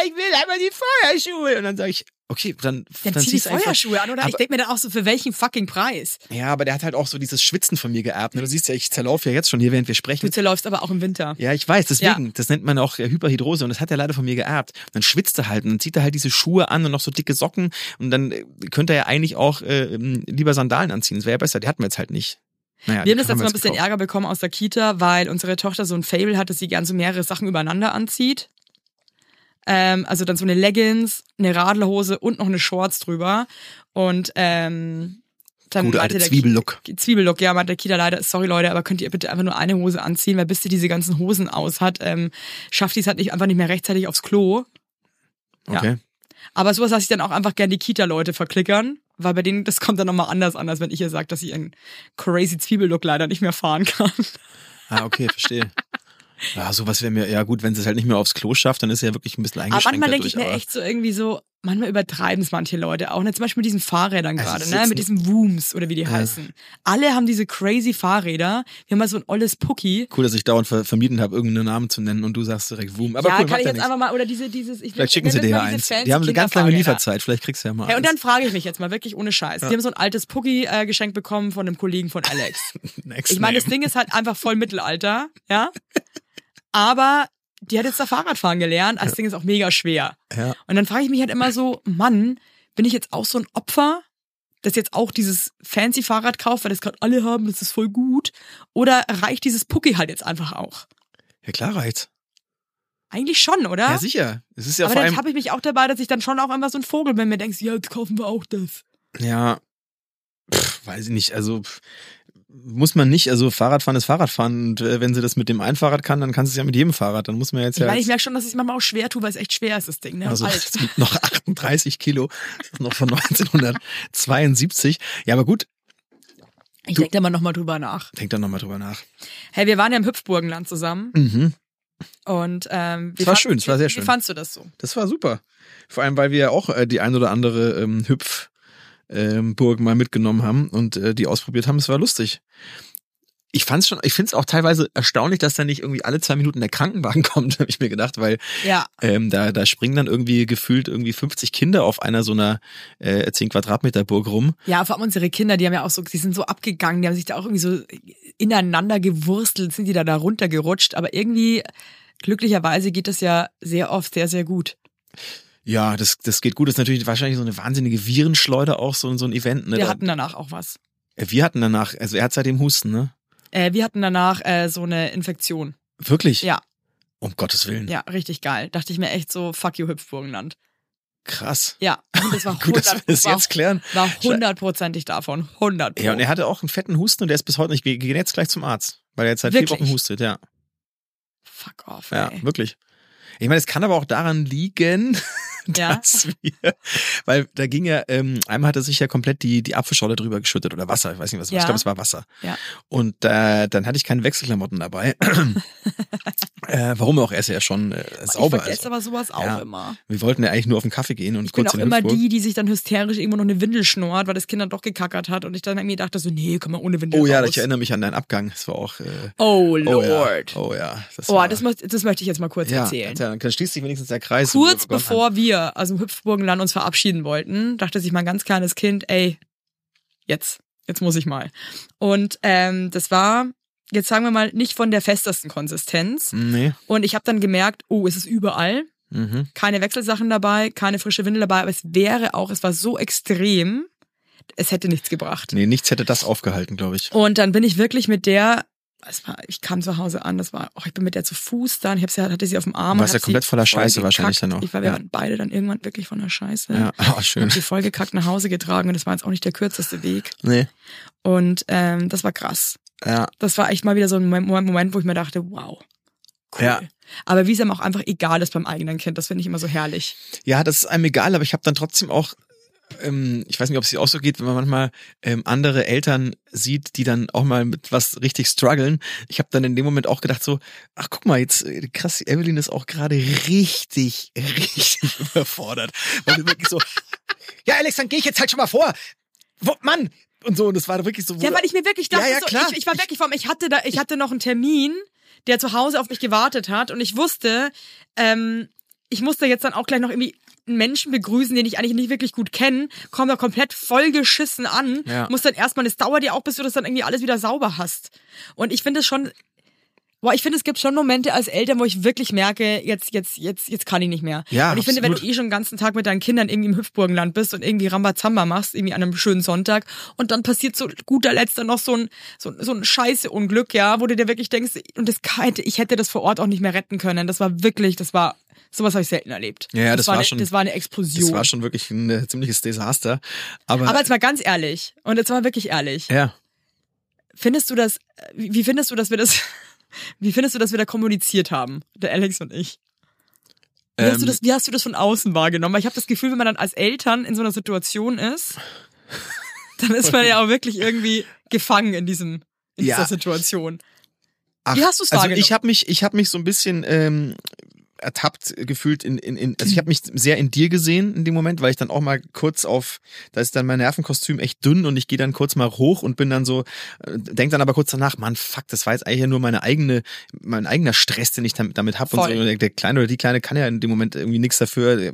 ich will einmal die Feuerschuhe. Und dann sage ich, okay, dann, Dann, dann zieh die zieh's einfach. Feuerschuhe an, oder? ich Aber- denke mir dann auch so, für welchen fucking Preis? Ja, aber der hat halt auch so dieses Schwitzen von mir geerbt. ne? Du siehst ja, ich zerlaufe ja jetzt schon hier, während wir sprechen. Du zerläufst aber auch im Winter. Ja, ich weiß, deswegen. Das nennt man auch äh, Hyperhidrose und das hat er leider von mir geerbt. Und dann schwitzt er halt und dann zieht er halt diese Schuhe an und noch so dicke Socken und dann äh, könnte er ja eigentlich auch äh, ähm, lieber Sandalen anziehen. Das wäre ja besser. Die hatten wir jetzt halt nicht. Naja, Wir haben das jetzt mal ein bisschen gekauft. Ärger bekommen aus der Kita, weil unsere Tochter so ein Fable hat, dass sie gern so mehrere Sachen übereinander anzieht. Ähm, also dann so eine Leggings, eine Radlerhose und noch eine Shorts drüber. Und ähm, dann Gute alte Zwiebellook. Zwiebellook, ja, meinte der Kita leider, sorry Leute, aber könnt ihr bitte einfach nur eine Hose anziehen, weil bis sie diese ganzen Hosen aus hat, ähm, schafft die es halt nicht, einfach nicht mehr rechtzeitig aufs Klo. Ja. Okay. Aber sowas lasse ich dann auch einfach gern die Kita-Leute verklickern, weil bei denen, das kommt dann nochmal anders an, als wenn ich ihr sage, dass ich einen crazy Zwiebellook leider nicht mehr fahren kann. Ah, okay, verstehe. Ja, sowas wäre mir, ja gut, wenn sie es halt nicht mehr aufs Klo schafft, dann ist sie ja wirklich ein bisschen Aber eingeschränkt manchmal denke ich mir aber- echt so irgendwie so, manchmal übertreiben es manche Leute auch. Ne? Zum Beispiel mit diesen Fahrrädern Also gerade, ne? mit diesen Wooms oder wie die heißen. Alle haben diese crazy Fahrräder. Wir haben mal so ein olles Pucki. Cool, dass ich dauernd ver vermieden habe, irgendeinen Namen zu nennen und du sagst direkt Boom. Aber ja, cool, kann ich ja jetzt nichts. einfach mal, oder diese, dieses, ich Vielleicht schicken sie dir ja eins. Die haben eine ganz lange. Lieferzeit, vielleicht kriegst du ja mal Hey, und dann frage ich mich jetzt mal wirklich ohne Scheiß. Die haben so ein altes Pucki äh, geschenkt bekommen von einem Kollegen von Alex. *laughs* Next Ich meine, das. Ding ist halt einfach voll Mittelalter, ja. Aber die hat jetzt da Fahrradfahren gelernt. Das Ding ist auch mega schwer. Ja. Und dann frage ich mich halt immer so, Mann, bin ich jetzt auch so ein Opfer, das jetzt auch dieses fancy Fahrrad kauft, weil das gerade alle haben, das ist voll gut? Oder reicht dieses Pucki halt jetzt einfach auch? Ja, klar reicht's. Eigentlich schon, oder? Ja, sicher. Es ist ja Aber vor dann habe ich mich auch dabei, dass ich dann schon auch immer so ein Vogel bin, mir denkst, ja, jetzt kaufen wir auch das. ja, pff, weiß ich nicht, also muss man nicht, also Fahrradfahren ist Fahrradfahren und äh, wenn sie das mit dem einen Fahrrad kann, dann kann sie es ja mit jedem Fahrrad, dann muss man jetzt Ich ja meine, ich merke schon, dass ich es manchmal auch schwer tue, weil es echt schwer ist, das Ding. Ne? Also alt. *laughs* es wiegt noch 38 Kilo, das ist noch von *laughs* 1972. Ja, aber gut, Ich denke da mal nochmal drüber nach. denk da nochmal drüber nach. Hey, wir waren ja im Hüpfburgenland zusammen. Mhm. Und ähm, wie Es war fand- schön, es war sehr schön. Wie fandst du das so? Das war super. Vor allem, weil wir ja auch äh, die ein oder andere ähm, Hüpf ähm, Burg mal mitgenommen haben und äh, die ausprobiert haben. Es war lustig. Ich fand's schon, ich find's auch teilweise erstaunlich, dass da nicht irgendwie alle zwei Minuten der Krankenwagen *laughs* kommt, habe ich mir gedacht, weil Ja, ähm, da, da springen dann irgendwie gefühlt irgendwie 50 Kinder auf einer so einer äh, 10 Quadratmeter Burg rum. ja, vor allem unsere Kinder, die haben ja auch so, die sind so abgegangen, die haben sich da auch irgendwie so ineinander gewurstelt, sind die da da runtergerutscht, aber irgendwie glücklicherweise geht das ja sehr oft sehr, sehr gut. Ja, das, das geht gut. Das ist natürlich wahrscheinlich so eine wahnsinnige Virenschleuder auch, so, so ein Event. Ne? Wir hatten danach auch was. äh, wir hatten danach, also er hat seitdem Husten, ne? Äh, wir hatten danach äh, so eine Infektion. Wirklich? Ja, Um Gottes Willen. ja, richtig geil. Dachte ich mir echt so, fuck you Hüpfburgenland. Krass. Ja, das war *laughs* Gut, dass wir 100, das war, jetzt klären. war hundertprozentig davon. 100 Pro. Ja, und er hatte auch einen fetten Husten und der ist bis heute nicht, wir gehen jetzt gleich zum Arzt. Weil er jetzt seit Wirklich? vier Wochen hustet, ja. Fuck off, Ja, ey. wirklich. Ich meine, es kann aber auch daran liegen, *laughs* *laughs* Ja. dass wir, weil da ging ja, ähm, einmal hat er sich ja komplett die, die Apfelschorle drüber geschüttet oder Wasser, ich weiß nicht was, Ja. ich glaube es war Wasser. Ja. Und äh, dann hatte ich keine Wechselklamotten dabei. *laughs* äh, warum auch, er ist ja schon äh, sauber. Ich vergesse Also. aber sowas auch Ja. immer. Wir wollten ja eigentlich nur auf den Kaffee gehen und Ich bin kurz auch in immer Hüpfburg. die, die sich dann hysterisch irgendwo noch eine Windel schnurrt, weil das Kind dann doch gekackert hat und ich dann irgendwie dachte so, nee, komm mal ohne Windel Oh ja, raus. ich erinnere mich an deinen Abgang. Das war auch. Äh, Oh oh Lord. ja. Oh ja. Das Oh, war, das, das möchte ich jetzt mal kurz ja, erzählen. Dann dann schließt sich wenigstens der Kreis. Kurz wo wir bevor wir aus dem Hüpfburgenland uns verabschieden wollten, dachte sich mein ganz kleines Kind, ey, jetzt, jetzt muss ich mal. Und ähm, das war, jetzt sagen wir mal, nicht von der festesten Konsistenz. Nee. Und ich habe dann gemerkt, oh, es ist überall. Mhm. Keine Wechselsachen dabei, keine frische Windel dabei, aber es wäre auch, es war so extrem, es hätte nichts gebracht. Nee, nichts hätte das aufgehalten, glaube ich. Und dann bin ich wirklich mit der, es war, ich kam zu Hause an, das war, oh, ich bin mit der zu Fuß dann, ich hab sie, hatte sie auf dem Arm. Du und warst ja komplett voller voll Scheiße wahrscheinlich dann noch. Ich war, wir Ja. waren beide dann irgendwann wirklich von der Scheiße. Ja, *laughs* oh, Ich schön. hab sie voll gekackt nach Hause getragen und das war jetzt auch nicht der kürzeste Weg. Nee. Und ähm, das war krass. Ja. Das war echt mal wieder so ein Moment, Moment wo ich mir dachte, wow. Cool. Ja. Aber wie es einem auch einfach egal ist beim eigenen Kind, das finde ich immer so herrlich. Ja, das ist einem egal, aber ich habe dann trotzdem auch, ähm, ich weiß nicht, ob es dir auch so geht, wenn man manchmal ähm, andere Eltern sieht, die dann auch mal mit was richtig strugglen. Ich habe dann in dem Moment auch gedacht so, ach guck mal, jetzt äh, krass, die Evelyn ist auch gerade richtig, *laughs* richtig überfordert. Weil du wirklich so, *laughs* ja Alex, dann gehe ich jetzt halt schon mal vor. Wo, Mann! Und so, und das war wirklich so. Ja, weil ich mir wirklich dachte, Ja, ja, so. Ich, ich war wirklich vom, ich hatte da, ich hatte noch einen Termin, der zu Hause auf mich gewartet hat und ich wusste, ähm, ich musste jetzt dann auch gleich noch irgendwie einen Menschen begrüßen, den ich eigentlich nicht wirklich gut kenne, komme da komplett vollgeschissen an, Ja. muss dann erstmal, es dauert ja auch, bis du das dann irgendwie alles wieder sauber hast. Und ich finde es schon, boah, ich finde, es gibt schon Momente als Eltern, wo ich wirklich merke, jetzt, jetzt, jetzt, jetzt kann ich nicht mehr. Ja, und ich finde, wenn du absolut. eh schon den ganzen Tag mit deinen Kindern irgendwie im Hüpfburgenland bist und irgendwie Rambazamba machst, irgendwie an einem schönen Sonntag und dann passiert so guter Letzter noch so ein, so, so ein scheiße Unglück, ja, wo du dir wirklich denkst, und das kann, ich hätte das vor Ort auch nicht mehr retten können. Das war wirklich, das war, sowas habe ich selten erlebt. Ja, ja, das war eine, schon- Das war eine Explosion. Das war schon wirklich ein äh, ziemliches Desaster. Aber, Aber jetzt mal ganz ehrlich, und jetzt mal wirklich ehrlich, ja. findest du das, wie findest du, dass wir das, wie findest du, dass wir da kommuniziert haben, der Alex und ich? Wie, hast du Ähm, das, wie hast du das von außen wahrgenommen? Weil ich habe das Gefühl, wenn man dann als Eltern in so einer Situation ist, *laughs* dann ist man ja auch wirklich irgendwie gefangen in diesem in Ja. dieser Situation. Ach, Wie hast du's also wahrgenommen? ich habe mich, ich habe mich so ein bisschen ähm, ertappt gefühlt in, in, in also ich habe mich sehr in dir gesehen in dem Moment, weil ich dann auch mal kurz auf, da ist dann mein Nervenkostüm echt dünn und ich gehe dann kurz mal hoch und bin dann so, äh, denk dann aber kurz danach, Mann, fuck, das war jetzt eigentlich ja nur meine eigene, mein eigener Stress, den ich damit, damit hab und so. Der, der Kleine oder die Kleine kann ja in dem Moment irgendwie nichts dafür,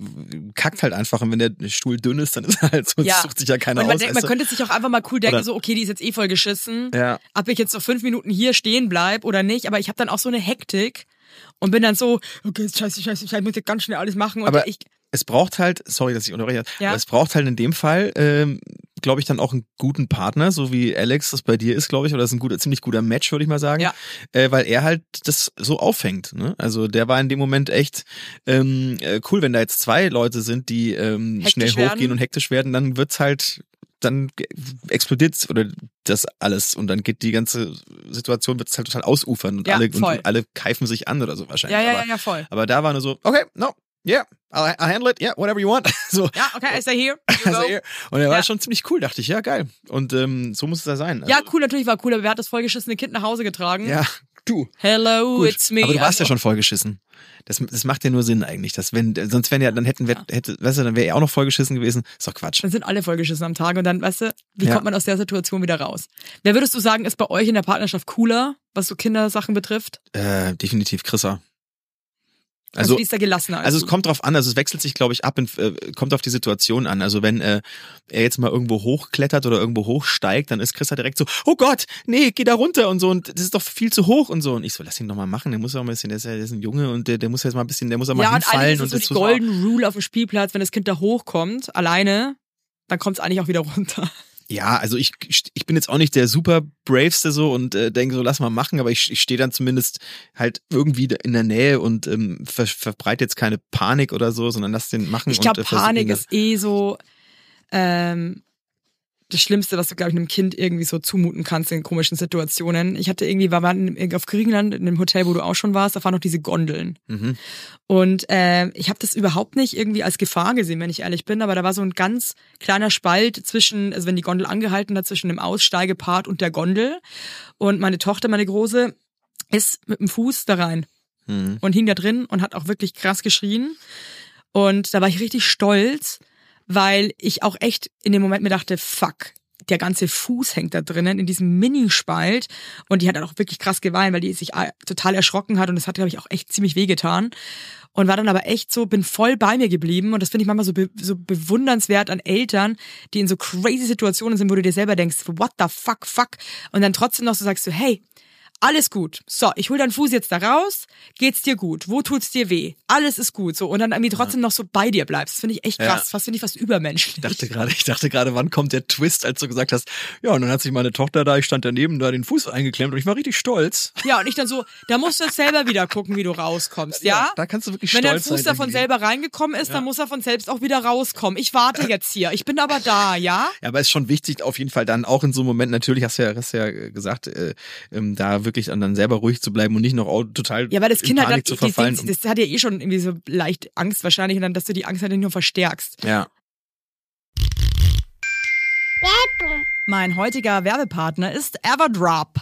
kackt halt einfach und wenn der Stuhl dünn ist, dann ist er halt so, Ja. sucht sich ja keiner Und man, aus. denkt, man könnte sich auch einfach mal cool denken, Oder- so, okay, die ist jetzt eh voll geschissen. Ja. Ob ich jetzt noch fünf Minuten hier stehen bleib oder nicht, aber ich habe dann auch so eine Hektik und bin dann so, okay, scheiße, scheiße, scheiße, ich muss jetzt ganz schnell alles machen. Aber ich, es braucht halt, sorry, dass ich unterbreche, Ja. aber es braucht halt in dem Fall, ähm, glaube ich, dann auch einen guten Partner, so wie Alex das bei dir ist, glaube ich, oder das ist ein guter, ziemlich guter Match, würde ich mal sagen. Ja. Äh, weil er halt das so auffängt. Ne? Also der war in dem Moment echt ähm, äh, cool, wenn da jetzt zwei Leute sind, die ähm, Hektisch schnell werden. hochgehen und hektisch werden, dann wird's halt dann explodiert's oder das alles und dann geht die ganze Situation wird's halt total ausufern und Ja, alle und, voll. und alle keifen sich an oder so wahrscheinlich. ja, ja, aber, ja, ja, voll. aber da war nur so, okay, no, yeah, I'll, I'll handle it, yeah, whatever you want. *laughs* so. Ja, okay, I stay here. You *laughs* go. er- und er war Ja. schon ziemlich cool, dachte ich, ja, geil. Und ähm, so muss es da sein. Also, Ja, cool, natürlich war cool, aber wer hat das vollgeschissene Kind nach Hause getragen? Ja, Du. Hello, Gut. it's me. Aber du warst ja schon vollgeschissen. Das, das macht ja nur Sinn eigentlich. Dass wenn, sonst wären ja, dann hätten wir, hätte, weißt du, dann wäre er auch noch vollgeschissen gewesen. Ist doch Quatsch. Dann sind alle vollgeschissen am Tag und dann, weißt du, wie Ja. kommt man aus der Situation wieder raus? Wer würdest du sagen, ist bei euch in der Partnerschaft cooler, was so Kindersachen betrifft? Äh, definitiv Chrissa. Also, Also, die ist da gelassener. als also es kommt drauf an, also es wechselt sich, glaube ich, ab, in, äh, kommt auf die Situation an. Also wenn äh, er jetzt mal irgendwo hochklettert oder irgendwo hochsteigt, dann ist Christa direkt so, oh Gott, nee, geh da runter und so und das ist doch viel zu hoch und so. Und ich so, lass ihn doch mal machen, der muss ja auch ein bisschen, der ist ja der ist ein Junge und der, der muss jetzt mal ein bisschen, der muss ja mal ja, und hinfallen ist und es so das die so- Golden Rule auf dem Spielplatz, wenn das Kind da hochkommt, alleine, dann kommt es eigentlich auch wieder runter. Ja, also ich, ich bin jetzt auch nicht der super Braveste so und äh, denke so, lass mal machen, aber ich, ich stehe dann zumindest halt irgendwie in der Nähe und ähm, ver, verbreite jetzt keine Panik oder so, sondern lass den machen. Ich glaube, äh, Panik ist eh so ähm, das Schlimmste, was du, glaube ich, einem Kind irgendwie so zumuten kannst in komischen Situationen. Ich hatte irgendwie, war wir auf Griechenland in einem Hotel, wo du auch schon warst, da waren noch diese Gondeln. Mhm. Und äh, ich habe das überhaupt nicht irgendwie als Gefahr gesehen, wenn ich ehrlich bin, aber da war so ein ganz kleiner Spalt zwischen, also wenn die Gondel angehalten hat, zwischen dem Aussteigepart und der Gondel. Und meine Tochter, meine Große, ist mit dem Fuß da rein Mhm. und hing da drin und hat auch wirklich krass geschrien. Und da war ich richtig stolz, weil ich auch echt in dem Moment mir dachte, fuck, der ganze Fuß hängt da drinnen in diesem Minispalt. Und die hat dann auch wirklich krass geweint, weil die sich total erschrocken hat. Und das hat, glaube ich, auch echt ziemlich wehgetan. Und war dann aber echt so, bin voll bei mir geblieben. Und das finde ich manchmal so, be so bewundernswert an Eltern, die in so crazy Situationen sind, wo du dir selber denkst, what the fuck, fuck. Und dann trotzdem noch so sagst du, hey, alles gut. So, ich hol deinen Fuß jetzt da raus. Geht's dir gut? Wo tut's dir weh? Alles ist gut. So und dann irgendwie trotzdem noch so bei dir bleibst. Finde ich echt Ja. krass. Was finde ich fast übermenschlich. Ich dachte gerade, ich dachte gerade, wann kommt der Twist, als du gesagt hast, ja, und dann hat sich meine Tochter da, ich stand daneben, da den Fuß eingeklemmt und ich war richtig stolz. Ja, und ich dann so, da musst du jetzt selber wieder gucken, wie du rauskommst, ja? Da kannst du wirklich Wenn dein stolz Fuß sein. davon irgendwie. selber reingekommen ist, dann muss er von selbst auch wieder rauskommen. Ich warte jetzt hier. Ich bin aber da, ja? Ja, aber es ist schon wichtig, auf jeden Fall dann auch in so einem Moment, natürlich hast du ja, hast ja gesagt, äh, ähm, da wirklich dann, dann selber ruhig zu bleiben und nicht noch total Ja, weil das in Kind hat dann, zu die, verfallen. die, das hat ja eh schon irgendwie so leicht Angst wahrscheinlich und dann, dass du die Angst halt nicht nur verstärkst. ja. Mein heutiger Werbepartner ist Everdrop.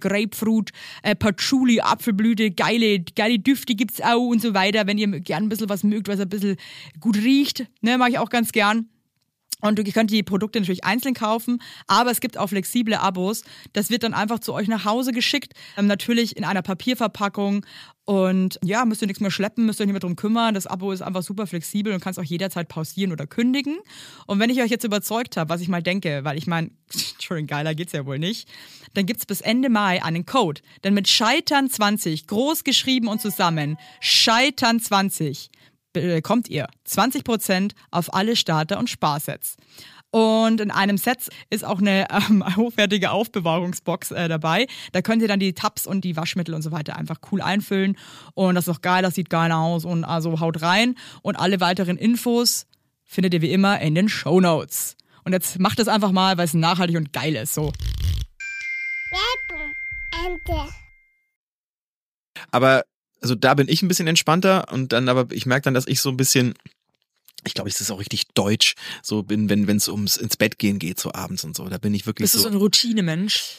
Grapefruit, äh, Patchouli, Apfelblüte, geile, geile Düfte gibt's auch und so weiter. Wenn ihr gern ein bisschen was mögt, was ein bisschen gut riecht, ne, mag ich auch ganz gern. Und du könnt die Produkte natürlich einzeln kaufen, aber es gibt auch flexible Abos. Das wird dann einfach zu euch nach Hause geschickt, ähm, natürlich in einer Papierverpackung. Und ja, müsst ihr nichts mehr schleppen, müsst ihr nicht mehr drum kümmern. Das Abo ist einfach super flexibel und kannst auch jederzeit pausieren oder kündigen. Und wenn ich euch jetzt überzeugt habe, was ich mal denke, weil ich meine, *laughs* Entschuldigung, geiler geht's ja wohl nicht, dann gibt's bis Ende Mai einen Code. Denn mit Scheitern20, groß geschrieben und zusammen, Scheitern20, bekommt ihr 20% auf alle Starter- und Sparsets. Und in einem Set ist auch eine ähm, *laughs* hochwertige Aufbewahrungsbox äh, dabei. Da könnt ihr dann die Tabs und die Waschmittel und so weiter einfach cool einfüllen. Und das ist auch geil, das sieht geil aus und also haut rein. Und alle weiteren Infos findet ihr wie immer in den Show Notes. Und jetzt macht es einfach mal, weil es nachhaltig und geil ist. So. Aber also da bin ich ein bisschen entspannter und dann aber ich merke dann, dass ich so ein bisschen ich glaube, es ist auch richtig deutsch, so bin, wenn wenn es ums ins Bett gehen geht so abends und so, da bin ich wirklich Bist du so so ein Routinemensch?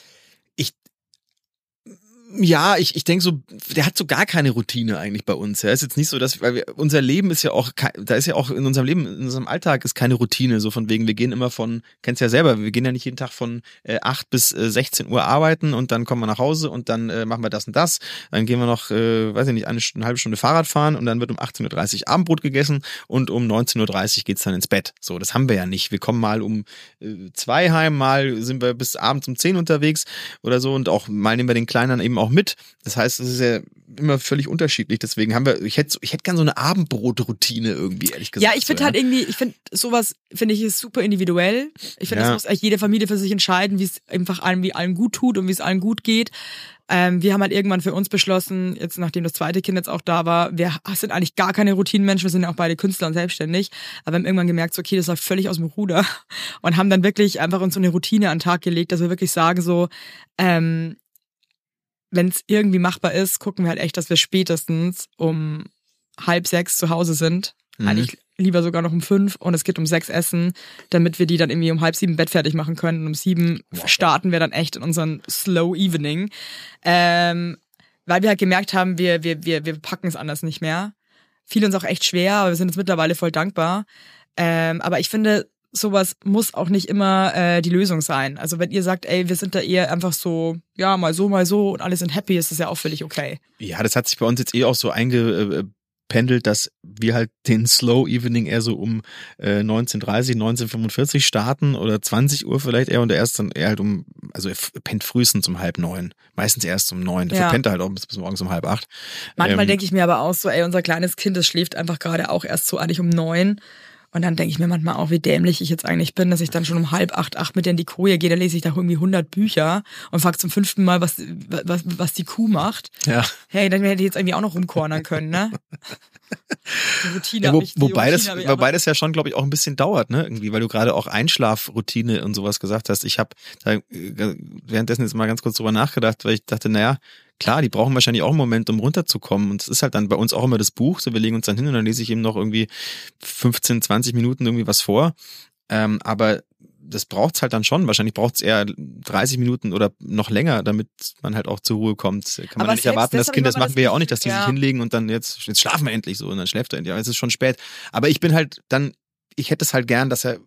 Ja, ich, ich denke so, der hat so gar keine Routine eigentlich bei uns. Ja, ist jetzt nicht so, dass, weil wir, unser Leben ist ja auch, da ist ja auch in unserem Leben, in unserem Alltag ist keine Routine. So von wegen, wir gehen immer von, kennst ja selber, wir gehen ja nicht jeden Tag von äh, 8 bis äh, 16 Uhr arbeiten und dann kommen wir nach Hause und dann äh, machen wir das und das. Dann gehen wir noch, äh, weiß ich nicht, eine, eine halbe Stunde Fahrrad fahren und dann wird um 18.30 Uhr Abendbrot gegessen und um 19.30 Uhr geht's dann ins Bett. So, das haben wir ja nicht. Wir kommen mal um äh, zwei heim, mal sind wir bis abends um 10 unterwegs oder so und auch mal nehmen wir den Kleinen eben auch mit. Das heißt, es ist ja immer völlig unterschiedlich. Deswegen haben wir, ich hätte, ich hätte gern so eine Abendbrotroutine irgendwie, ehrlich gesagt. Ja, ich finde so, halt irgendwie, ich finde sowas, finde ich, ist super individuell. Ich finde, Ja. das muss eigentlich jede Familie für sich entscheiden, wie es einfach allen, wie allen gut tut und wie es allen gut geht. Ähm, wir haben halt irgendwann für uns beschlossen, jetzt nachdem das zweite Kind jetzt auch da war, wir sind eigentlich gar keine Routinenmenschen, wir sind ja auch beide Künstler und selbstständig, aber wir haben irgendwann gemerkt, so, okay, das läuft völlig aus dem Ruder *laughs* und haben dann wirklich einfach uns so eine Routine an den Tag gelegt, dass wir wirklich sagen so, ähm, wenn es irgendwie machbar ist, gucken wir halt echt, dass wir spätestens um halb sechs zu Hause sind. Mhm. Eigentlich lieber sogar noch um fünf und es geht um sechs Essen, damit wir die dann irgendwie um halb sieben Bett fertig machen können. Und um sieben starten wir dann echt in unseren Slow Evening. Ähm, weil wir halt gemerkt haben, wir, wir, wir, wir packen es anders nicht mehr. Fiel uns auch echt schwer, aber wir sind uns mittlerweile voll dankbar. Ähm, aber ich finde, sowas muss auch nicht immer äh, die Lösung sein. Also wenn ihr sagt, ey, wir sind da eher einfach so, ja, mal so, mal so und alle sind happy, ist das ja auch völlig okay. Ja, das hat sich bei uns jetzt eh auch so eingependelt, dass wir halt den Slow Evening eher so um äh, 19.30, 19.45 starten oder 20 Uhr vielleicht eher und er erst dann eher halt um, also er pennt frühestens um halb neun. Meistens erst um neun. Dafür Ja. pennt er halt auch bis, bis morgens um halb acht. Manchmal Ähm, denke ich mir aber auch so, ey, unser kleines Kind, das schläft einfach gerade auch erst so eigentlich um neun. Und dann denke ich mir manchmal auch, wie dämlich ich jetzt eigentlich bin, dass ich dann schon um halb acht, acht mit in die Koje gehe, da lese ich da irgendwie 100 Bücher und frage zum fünften Mal, was, was, was die Kuh macht. Ja. Hey, dann hätte ich jetzt irgendwie auch noch rumkornern können, ne? Die Routine Ja, wo, ich, die wobei, das, Routine ich wobei das ja schon, glaube ich, auch ein bisschen dauert, ne? Irgendwie, weil du gerade auch Einschlafroutine und sowas gesagt hast. Ich habe da äh, währenddessen jetzt mal ganz kurz drüber nachgedacht, weil ich dachte, naja, klar, die brauchen wahrscheinlich auch einen Moment, um runterzukommen. Und es ist halt dann bei uns auch immer das Buch. So, wir legen uns dann hin und dann lese ich eben noch irgendwie 15, 20 Minuten irgendwie was vor. Ähm, aber das braucht's halt dann schon. Wahrscheinlich braucht's eher 30 Minuten oder noch länger, damit man halt auch zur Ruhe kommt. Kann man Aber nicht erwarten, das das hab Kind, ich das machen wir ja auch nicht, dass die Gefühl, sich ja. hinlegen und dann jetzt, jetzt schlafen wir endlich so und dann schläft er endlich. Aber es ist schon spät. Aber ich bin halt dann, ich hätte es halt gern, dass er,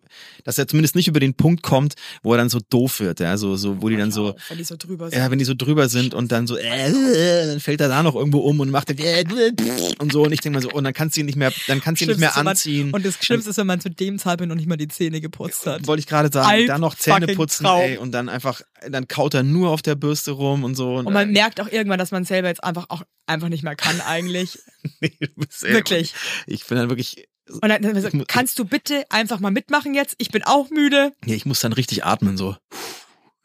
dass er zumindest nicht über den Punkt kommt, wo er dann so doof wird, ja, so, so, wo die dann so, Wenn die so drüber sind. ja, wenn die so drüber sind und dann so, äh, äh, dann fällt er da noch irgendwo um und macht äh, äh, und so und ich denke mal so, und dann kannst du ihn nicht mehr, dann kannst du ihn nicht mehr man- anziehen. Und das Schlimmste ist, wenn man zu dem Zeitpunkt noch nicht mal die Zähne geputzt hat. Wollte ich gerade sagen, Alp dann noch Zähne putzen, Traum. ey, und dann einfach, dann kaut er nur auf der Bürste rum und so. Und man merkt auch irgendwann, dass man selber jetzt einfach auch einfach nicht mehr kann eigentlich. *laughs* nee, du bist Wirklich. Ich bin dann wirklich, Und dann, dann so, kannst du bitte einfach mal mitmachen jetzt? Ich bin auch müde. ja, ich muss dann richtig atmen, so.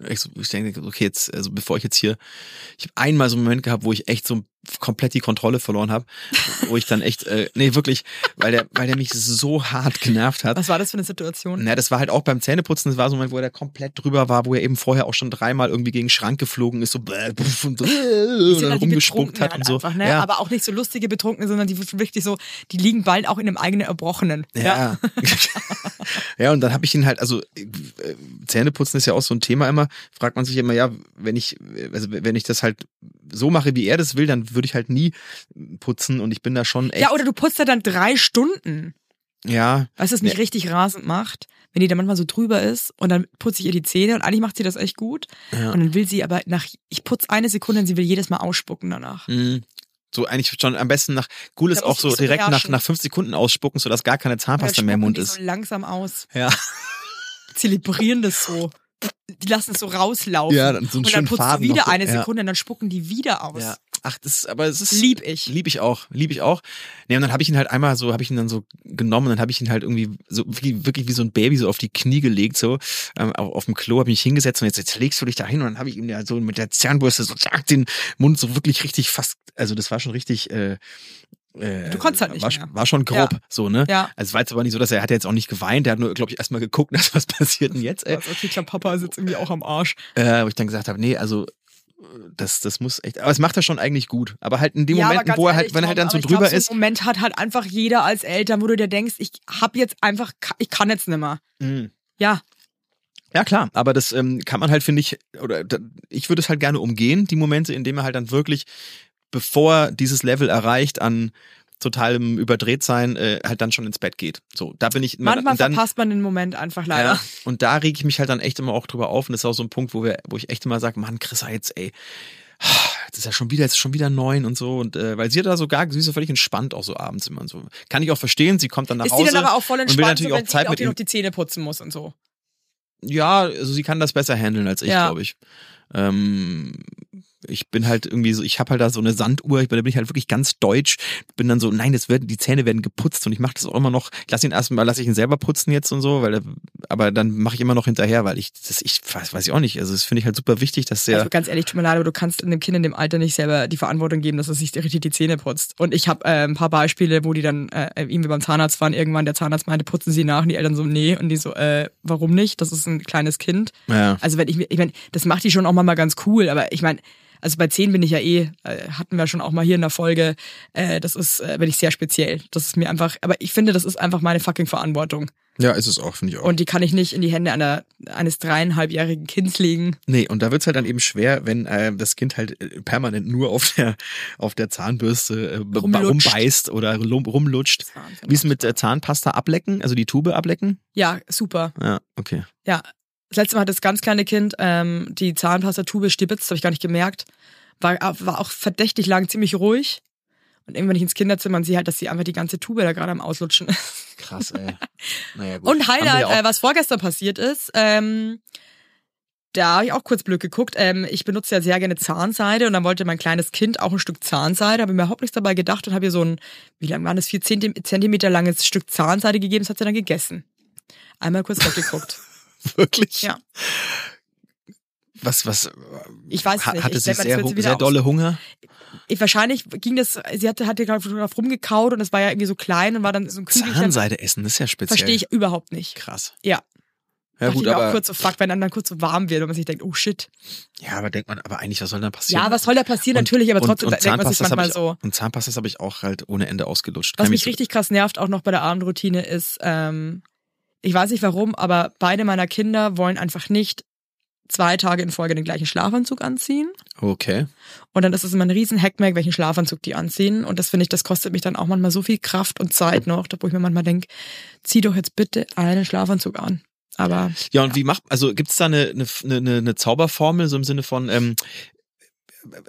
Ich, denke, okay, jetzt, also bevor ich jetzt hier, ich habe einmal so einen Moment gehabt, wo ich echt so komplett die Kontrolle verloren habe, wo ich dann echt, äh, nee, wirklich, weil der, weil der mich so hart genervt hat. Was war das für eine Situation? Na, das war halt auch beim Zähneputzen, das war so ein Moment, wo er komplett drüber war, wo er eben vorher auch schon dreimal irgendwie gegen den Schrank geflogen ist, so und, äh, Die und dann halt rumgespuckt hat und so. Einfach, ne? ja. Aber auch nicht so lustige Betrunkene, sondern die wirklich so, die liegen bald auch in einem eigenen Erbrochenen. Ja. ja, *laughs* und dann habe ich ihn halt, also äh, Zähneputzen ist ja auch so ein Thema immer, fragt man sich immer, ja, wenn ich, also wenn ich das halt so mache, wie er das will, dann würde ich halt nie putzen und ich bin da schon echt, Ja, oder du putzt ja dann drei Stunden. ja, Weißt du, was mich richtig rasend macht? Wenn die da manchmal so drüber ist und dann putze ich ihr die Zähne und eigentlich macht sie das echt gut. Ja. Und dann will sie aber nach, ich putze eine Sekunde und sie will jedes Mal ausspucken danach. mh, so eigentlich schon am besten nach, cool ist Da auch so direkt nach, nach fünf Sekunden ausspucken, sodass gar keine Zahnpasta mehr im Mund die ist. so langsam aus. Ja. Zelebrieren das so. Die lassen es so rauslaufen. Ja, dann so und dann putzt Faden du wieder so, eine ja. Sekunde und dann spucken die wieder aus. Ja. Ach, das ist, aber es ist. Lieb ich. Lieb ich auch, lieb ich auch. Nee, und dann habe ich ihn halt einmal so, habe ich ihn dann so genommen, dann habe ich ihn halt irgendwie so wie, wirklich wie so ein Baby so auf die Knie gelegt, so ähm, auf, auf dem Klo, habe mich hingesetzt und jetzt, jetzt legst du dich da hin und dann habe ich ihm ja so mit der Zahnbürste so zack, den Mund so wirklich richtig fast, also das war schon richtig. Äh, äh, Du konntest halt nicht war, mehr. war schon grob, Ja. so, ne? Ja. Also es war jetzt aber nicht so, dass er, er hat jetzt auch nicht geweint, der hat nur, glaube ich, erstmal geguckt, *laughs* dass was passiert denn jetzt, ey. Also, okay, ich glaube, Papa ist jetzt irgendwie auch am Arsch. Äh, wo ich dann gesagt habe, nee, also das, das muss echt, aber es macht er schon eigentlich gut. Aber halt in den Ja, ganz wo er halt, ehrlich, wenn er halt dann so drüber glaub, ist, So Moment hat halt einfach jeder als Eltern, wo du dir denkst, ich hab jetzt einfach, ich kann jetzt nimmer. mh, Ja. Ja, klar, aber das ähm, kann man halt, finde ich, oder da, ich würde es halt gerne umgehen, die Momente, in denen er halt dann wirklich, bevor dieses Level erreicht an totalem Überdrehtsein, äh, halt dann schon ins Bett geht. So, da bin ich Manchmal dann, verpasst man den Moment einfach leider. ja, und da reg ich mich halt dann echt immer auch drüber auf und das ist auch so ein Punkt, wo wir, wo ich echt immer sage, Mann, Chris, jetzt, ey, jetzt ist ja schon wieder, jetzt ist schon wieder neun und so und äh, weil sie hat da sogar, sie ist so völlig entspannt auch so abends immer und so. Kann ich auch verstehen, sie kommt dann nach Ist Hause. die dann aber auch voll und will entspannt, so, natürlich wenn auch Zeit sie auch mit ihm noch die Zähne putzen muss und so. Ja, also sie kann das besser handeln als ich, Ja. glaube ich. Ähm, ich bin halt irgendwie so, ich habe halt da so eine Sanduhr, ich bin, da bin ich halt wirklich ganz deutsch, bin dann so, nein, das werden, die Zähne werden geputzt und ich mache das auch immer noch, ich lass ihn erstmal, lass ich ihn selber putzen jetzt und so, weil er- aber dann mache ich immer noch hinterher, weil ich das ich weiß, weiß ich auch nicht, also das finde ich halt super wichtig, dass der Also ganz ehrlich, tut mir leid, aber du kannst einem Kind in dem Alter nicht selber die Verantwortung geben, dass es sich richtig die Zähne putzt. Und ich habe äh, ein paar Beispiele, wo die dann äh, irgendwie beim Zahnarzt waren, irgendwann der Zahnarzt meinte, putzen sie nach und die Eltern so, nee. Und die so, äh, warum nicht? Das ist ein kleines Kind. ja. Also wenn ich mir, ich meine, das macht die schon auch mal ganz cool, aber ich meine, also bei 10 bin ich ja eh, äh, hatten wir schon auch mal hier in der Folge, äh, das ist, äh, bin ich sehr speziell. Das ist mir einfach, aber ich finde, das ist einfach meine fucking Verantwortung. Ja, ist es auch, finde ich auch. Und die kann ich nicht in die Hände einer, eines dreieinhalbjährigen Kindes legen. Nee, und da wird's halt dann eben schwer, wenn äh, das Kind halt äh, permanent nur auf der auf der Zahnbürste äh, rumbeißt oder rum, rumlutscht. Wahnsinn. Wie ist mit äh, Zahnpasta ablecken, also die Tube ablecken? Ja, super. Ja, okay. Ja, das letzte Mal hat das ganz kleine Kind ähm, die Zahnpastatube stibitzt, habe ich gar nicht gemerkt. War, war auch verdächtig lang ziemlich ruhig. Und irgendwann ich ins Kinderzimmer und sehe halt, dass sie einfach die ganze Tube da gerade am Auslutschen ist. Krass, ey. Naja, *laughs* gut. Und Highlight, ja äh, was vorgestern passiert ist, ähm, da habe ich auch kurz blöd geguckt. Ähm, ich benutze ja sehr gerne Zahnseide und dann wollte mein kleines Kind auch ein Stück Zahnseide, habe mir überhaupt nichts dabei gedacht und habe ihr so ein, wie lang war das, vier Zenti- Zentimeter langes Stück Zahnseide gegeben, das hat sie dann gegessen. Einmal kurz weggeguckt. *laughs* *laughs* Wirklich? Ja. Was, was? Ich weiß ha- nicht. Hatte Ich sie sehr, sehr aus- dolle Hunger? Ich, wahrscheinlich ging das, sie hatte, hatte gerade drauf rumgekaut und es war ja irgendwie so klein und war dann so ein Kügelchen. Zahnseide essen, das ist ja speziell. Verstehe ich überhaupt nicht. Krass. Ja. Ja Dachte gut, ich mir auch aber kurz so fuck, wenn dann, dann kurz so warm wird und man sich denkt, oh shit. ja, aber denkt man, aber eigentlich was soll dann passieren? Ja, was soll da passieren? Und- Natürlich, aber und- trotzdem und denkt man sich manchmal ich, so. Und Zahnpastas habe ich auch halt ohne Ende ausgelutscht. Was mich richtig krass nervt, auch noch bei der Abendroutine, ist, ähm, ich weiß nicht warum, aber beide meiner Kinder wollen einfach nicht zwei Tage in Folge den gleichen Schlafanzug anziehen. Okay. Und dann ist es immer ein riesen Hackmack, welchen Schlafanzug die anziehen. Und das finde ich, das kostet mich dann auch manchmal so viel Kraft und Zeit noch, wo ich mir manchmal denke, zieh doch jetzt bitte einen Schlafanzug an. Aber Ja, und wie macht, also gibt's da eine, eine, eine, eine Zauberformel, so im Sinne von, ähm,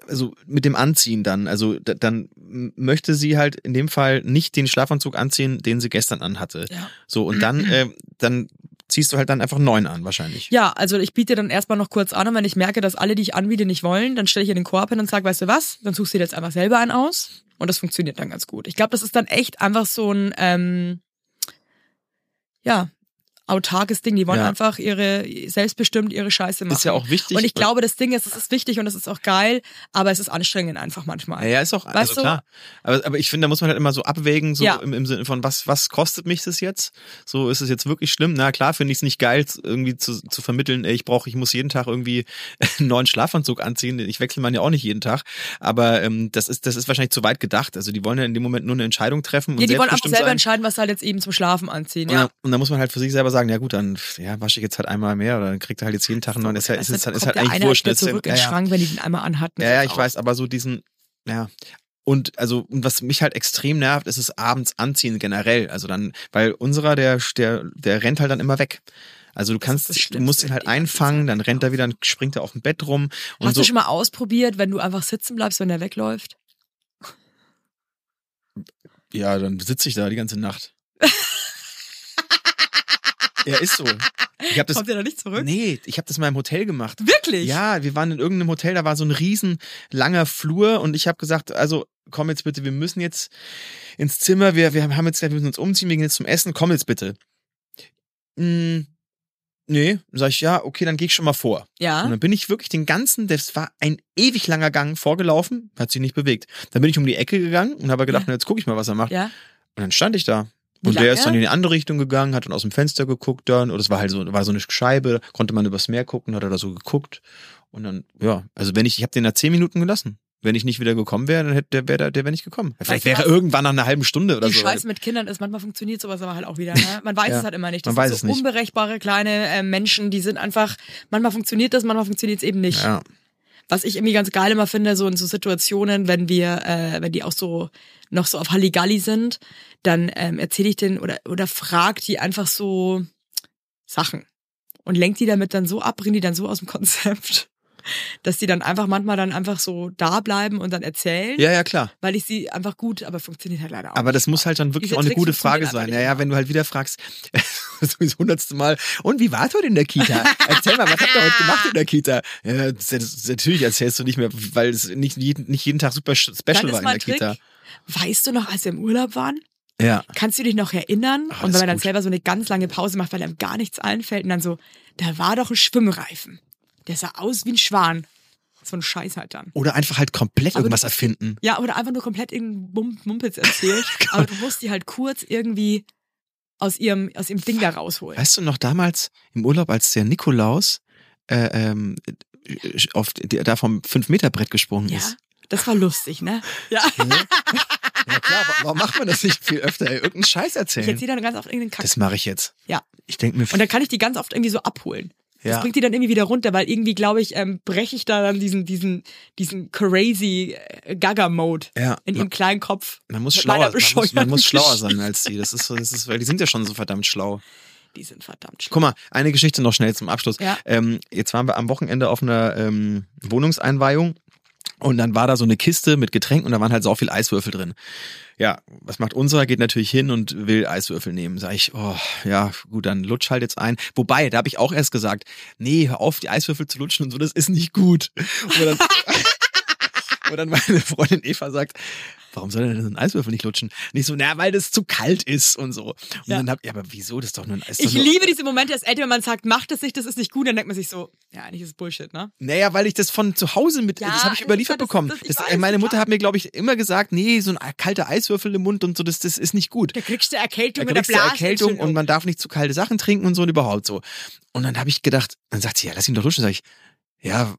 also mit dem Anziehen dann, also da, dann möchte sie halt in dem Fall nicht den Schlafanzug anziehen, den sie gestern anhatte. ja. So, und dann, *clears throat* äh, dann ziehst du halt dann einfach neuen an, wahrscheinlich. Ja, also ich biete dann erstmal noch kurz an und wenn ich merke, dass alle, die ich anbiete, nicht wollen, dann stelle ich ihr den Korb hin und sage, weißt du was, dann suchst du dir jetzt einfach selber einen aus und das funktioniert dann ganz gut. Ich glaube, das ist dann echt einfach so ein, ähm, ja, autarkes Ding. Die wollen Ja. einfach ihre, selbstbestimmt ihre Scheiße machen. Ist ja auch wichtig. Und ich glaube, das Ding ist, es ist wichtig und es ist auch geil, aber es ist anstrengend einfach manchmal. Ja, ist auch, Weißt also du? klar. Aber, aber ich finde, da muss man halt immer so abwägen, so Ja. im, im Sinne von, was, was kostet mich das jetzt? So, ist es jetzt wirklich schlimm? Na klar, finde ich es nicht geil, irgendwie zu, zu vermitteln, ey, ich brauche, ich muss jeden Tag irgendwie *laughs* einen neuen Schlafanzug anziehen. Ich wechsle man ja auch nicht jeden Tag. Aber ähm, das ist, das ist wahrscheinlich zu weit gedacht. Also die wollen ja in dem Moment nur eine Entscheidung treffen und Ja, die wollen einfach selber sein. entscheiden, was sie halt jetzt eben zum Schlafen anziehen. Und, Ja. dann, und dann muss man halt für sich selber sagen, ja gut, dann ja, wasche ich jetzt halt einmal mehr oder dann kriegt er halt jetzt jeden Tag einen neuen. Ist, ja, ist, ist, Kommt ist halt eigentlich wurscht. Ist ja- zurück in ja, den ja. Schrank, wenn die den einmal anhatten. Ja, ja, ich weiß, aber so diesen, ja. Und also, und was mich halt extrem nervt, ist es abends anziehen generell. Also dann, weil unserer, der, der, der rennt halt dann immer weg. Also du kannst, du musst ihn halt einfangen, Zeit, dann rennt er wieder, dann springt er auf dem Bett rum und Hast so. du schon mal ausprobiert, wenn du einfach sitzen bleibst, wenn der wegläuft? Ja, dann sitze ich da die ganze Nacht. *laughs* ja, ist so. Ich hab das, Kommt der da nicht zurück? nee, ich habe das mal im Hotel gemacht. Wirklich? Ja, wir waren in irgendeinem Hotel, da war so ein riesen langer Flur und ich habe gesagt, also komm jetzt bitte, wir müssen jetzt ins Zimmer, wir, wir haben jetzt, wir müssen uns umziehen, wir gehen jetzt zum Essen, komm jetzt bitte. Hm, nee, sag ich, ja, okay, dann geh ich schon mal vor. Und Ja. dann bin ich wirklich den ganzen, das war ein ewig langer Gang vorgelaufen, hat sich nicht bewegt. Dann bin ich um die Ecke gegangen und habe gedacht, Ja. na, jetzt gucke ich mal, was er macht. Ja. Und dann stand ich da. Und der ist dann in die andere Richtung gegangen, hat dann aus dem Fenster geguckt dann, oder es war halt so, war so eine Scheibe, konnte man übers Meer gucken, hat er da so geguckt. Und dann, ja, also wenn ich, ich habe den da zehn Minuten gelassen. wenn ich nicht wieder gekommen wäre, dann hätte der wäre der wäre nicht gekommen. Vielleicht wäre er irgendwann nach einer halben Stunde oder Die so. Scheiße mit Kindern ist, manchmal funktioniert sowas aber halt auch wieder. Ne? Man weiß Ja, es halt immer nicht. man Das weiß sind es so nicht. unberechenbare kleine äh, Menschen, die sind einfach, manchmal funktioniert das, manchmal funktioniert es eben nicht. Ja. Was ich irgendwie ganz geil immer finde, so in so Situationen, wenn wir, äh, wenn die auch so noch so auf Halligalli sind, dann ähm, erzähle ich den oder oder frag die einfach so Sachen und lenk die damit dann so ab, bring die dann so aus dem *laughs* Konzept, dass die dann einfach manchmal dann einfach so da bleiben und dann erzählen, ja, ja, klar. weil ich sie einfach gut, aber funktioniert halt leider auch. Aber das muss halt dann wirklich Diese auch eine Tricks gute Frage sein. Ja, ja, wenn du halt wieder fragst, *laughs* das hundertste Mal, und wie warst du denn in der Kita? Erzähl mal, was habt ihr heute gemacht in der Kita? Ja, das, das, natürlich erzählst du nicht mehr, weil es nicht jeden, nicht jeden Tag super special war in der Trick. Kita. Weißt du noch, als wir im Urlaub waren? Ja. Kannst du dich noch erinnern? Ach, und wenn man dann gut. selber so eine ganz lange Pause macht, weil einem gar nichts einfällt und dann so, da war doch ein Schwimmreifen. Der sah aus wie ein Schwan. So ein Scheiß halt dann. Oder einfach halt komplett Aber irgendwas du- erfinden. Ja, oder einfach nur komplett irgendeinen Mum- Mumpitz erzählt. *laughs* aber du musst die halt kurz irgendwie aus ihrem, aus ihrem Ding da rausholen. Weißt du noch damals im Urlaub, als der Nikolaus äh, ähm, äh, auf der, da vom 5-Meter-Brett gesprungen Ja, ist? das war lustig, ne? Ja. Ja klar, aber warum macht man das nicht viel öfter? Ey? Irgendeinen Scheiß Ich erzählen. erzähle dann ganz oft irgendeinen Kack. Das mache ich jetzt. Ja. Ich denke mir, Und dann kann ich die ganz oft irgendwie so abholen. Das Ja. bringt die dann irgendwie wieder runter, weil irgendwie, glaube ich, ähm, breche ich da dann diesen, diesen, diesen crazy äh, Gaga-Mode Ja. in ihrem kleinen Kopf. Man muss schlauer, man muss, man muss schlauer sein als die. Das ist so, das ist, weil die sind ja schon so verdammt schlau. Die sind verdammt schlimm. Guck mal, eine Geschichte noch schnell zum Abschluss. Ja. Ähm, jetzt waren wir am Wochenende auf einer ähm, Wohnungseinweihung und dann war da so eine Kiste mit Getränken und da waren halt so viel Eiswürfel drin. Ja, was macht unserer? Geht natürlich hin und will Eiswürfel nehmen. Sag ich, oh, ja, gut, dann lutsch halt jetzt ein. Wobei, da habe ich auch erst gesagt, nee, hör auf, die Eiswürfel zu lutschen und so, das ist nicht gut. Und *laughs* dann, *laughs* und dann meine Freundin Eva sagt, warum soll er denn so einen Eiswürfel nicht lutschen? Nicht so, na, weil das zu kalt ist und so. Und Ja. dann hab ja, aber wieso? Das ist doch nur ein Eis. Ich liebe diese Momente als Eltern, wenn man sagt, macht das nicht, das ist nicht gut, dann denkt man sich so, ja, eigentlich ist es Bullshit, ne? Naja, weil ich das von zu Hause mit, Ja, das habe ich überliefert ist- das- bekommen. das- Das, weiß, meine Mutter hat mir, glaube ich, immer gesagt, nee, so ein kalter Eiswürfel im Mund und so, das, das ist nicht gut. Da kriegst du Erkältung Da kriegst du Erkältung und man darf nicht zu kalte Sachen trinken und so und überhaupt so. Und dann habe ich gedacht, dann sagt sie, ja, lass ihn doch lutschen. Sag ich, ja,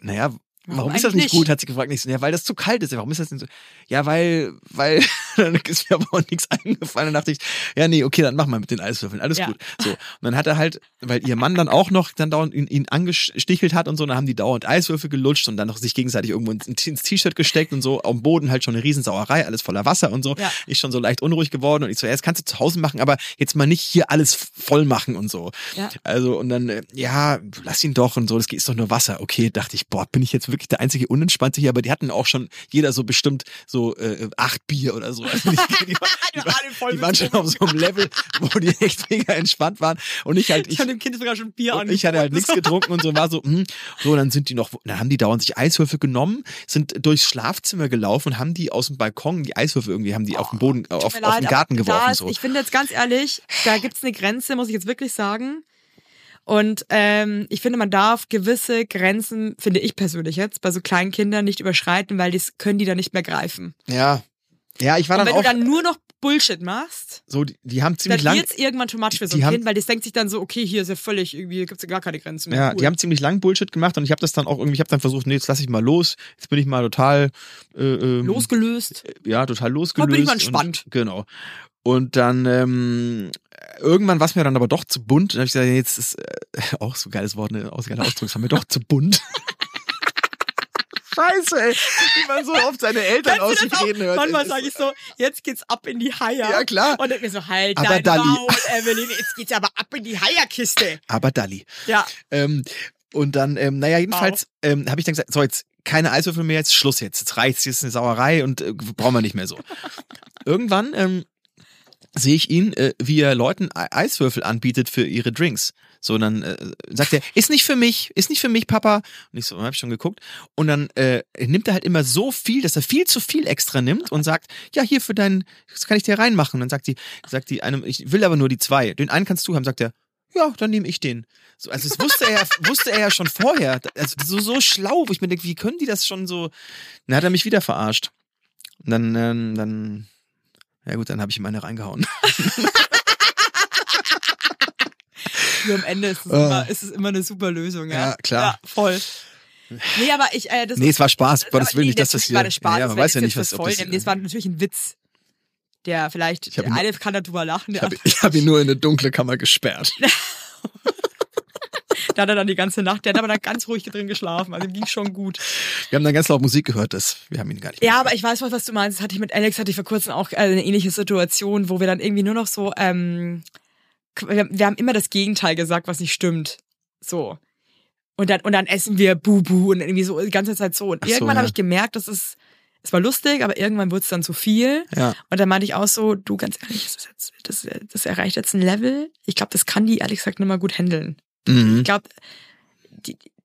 naja, warum, Warum ist das nicht nicht? gut? Hat sie gefragt. Nicht so, ja, weil das zu kalt ist. Warum ist das denn so? Ja, weil, weil, *laughs* dann ist mir aber auch nichts eingefallen. Dann dachte ich, ja, nee, okay, dann mach mal mit den Eiswürfeln. Alles Ja. gut. So. Und dann hat er halt, weil ihr Mann dann auch noch dann dauernd ihn, ihn angestichelt hat und so, dann haben die dauernd Eiswürfel gelutscht und dann noch sich gegenseitig irgendwo ins, ins T-Shirt gesteckt und so. Dem Boden halt schon eine Riesensauerei, alles voller Wasser und so. Ja. Ich schon so leicht unruhig geworden und ich so, ja, das kannst du zu Hause machen, aber jetzt mal nicht hier alles voll machen und so. Ja. Also und dann, äh, ja, lass ihn doch und so, das ist doch nur Wasser. Okay, dachte ich, boah, bin ich jetzt wirklich der einzige Unentspannte hier, aber die hatten auch schon jeder so bestimmt so äh, acht Bier oder so. Also die, die, die, *laughs* war- die waren schon auf so einem Level, wo die echt mega entspannt waren. Und ich halt, ich, Ich habe dem Kind sogar schon Bier und ich hatte halt nichts getrunken und so war so, hm, so, dann sind die noch, dann haben die dauernd sich Eiswürfel genommen, sind durchs Schlafzimmer gelaufen und haben die aus dem Balkon, die Eiswürfel irgendwie, haben die auf den Boden, auf, auf leid, den Garten geworfen. ist, so. Ich finde jetzt ganz ehrlich, da gibt's eine Grenze, muss ich jetzt wirklich sagen. Und ähm, ich finde, man darf gewisse Grenzen, finde ich persönlich jetzt, bei so kleinen Kindern nicht überschreiten, weil das können die dann nicht mehr greifen. Ja. Ja, ich war Und dann wenn du dann nur noch Bullshit machst, so, die, die haben dann ziemlich lang, wird's irgendwann too much für so ein haben- Kind, weil das denkt sich dann so, okay, hier ist ja völlig, irgendwie gibt's ja gar keine Grenzen mehr. ja, cool. die haben ziemlich lang Bullshit gemacht und ich habe das dann auch irgendwie, ich habe dann versucht, nee, jetzt lass ich mal los, jetzt bin ich mal total, äh, ähm, losgelöst. ja, total losgelöst. bin ich mal entspannt. Und, genau. Und dann ähm, irgendwann war es mir dann aber doch zu bunt. Dann habe ich gesagt, jetzt ist äh, *laughs* auch so ein geiles Wort, ne, auch so ein geiler Ausdruck, es war mir doch zu bunt. *laughs* Scheiße, ey, wie man so oft seine Eltern aus sich reden hört. Manchmal sage ich so, jetzt geht's ab in die Haier. Ja, klar. Und denk mir so, halt Aber dein Dalli. Maul, Evelyn, jetzt geht's aber ab in die Haierkiste. Aber Dalli. Ja. Ähm, und dann, ähm, naja, jedenfalls ähm, habe ich dann gesagt, so jetzt keine Eiswürfel mehr, jetzt Schluss jetzt. Jetzt reicht's, jetzt ist eine Sauerei und äh, brauchen wir nicht mehr so. *laughs* Irgendwann ähm, sehe ich ihn, äh, wie er Leuten E- Eiswürfel anbietet für ihre Drinks. So, dann äh, sagt er, ist nicht für mich, ist nicht für mich, Papa. Und ich so, hab ich schon geguckt. Und dann äh, nimmt er halt immer so viel, dass er viel zu viel extra nimmt und sagt, ja, hier für deinen, das kann ich dir reinmachen. Und dann sagt die, sagt die einem, ich will aber nur die zwei. Den einen kannst du haben, sagt er, ja, dann nehme ich den. So, also das wusste er, ja- *laughs* wusste er ja schon vorher. Also so, so schlau, wo ich mir denke, wie können die das schon so? Dann hat er mich wieder verarscht. Und dann, ähm, dann, ja gut, dann habe ich ihm eine reingehauen. *laughs* Nur am Ende ist es, Ah. immer, ist es immer eine super Lösung, ja. Ja, klar. Ja, voll. Nee, aber ich, äh, das Nee, es war Spaß. aber Gottes Willen nee, nicht, dass das hier. war das Spaß. ja, das man war weiß ja nicht, das was. Voll das, Das war natürlich ein Witz. Der vielleicht, der eine kann darüber lachen, ich habe hab ihn nur in eine dunkle Kammer gesperrt. *laughs* Da hat er dann die ganze Nacht, der hat aber da ganz ruhig drin geschlafen, also ging schon gut. Wir haben dann ganz laut Musik gehört, das, wir haben ihn gar nicht. Ja, aber ich weiß was, was du meinst. Das hatte ich mit Alex, hatte ich vor kurzem auch äh, eine ähnliche Situation, wo wir dann irgendwie nur noch so, ähm, wir, haben immer das Gegenteil gesagt, was nicht stimmt. So. Und dann, und dann essen wir Bubu und irgendwie so die ganze Zeit so. Und Ach so, irgendwann ja. habe ich gemerkt, das ist, es war lustig, aber irgendwann wurde es dann zu viel. Ja. Und dann meinte ich auch so, du ganz ehrlich, das, jetzt, das, das erreicht jetzt ein Level. Ich glaube, das kann die ehrlich gesagt nicht mal gut handeln. Mhm. Ich glaube,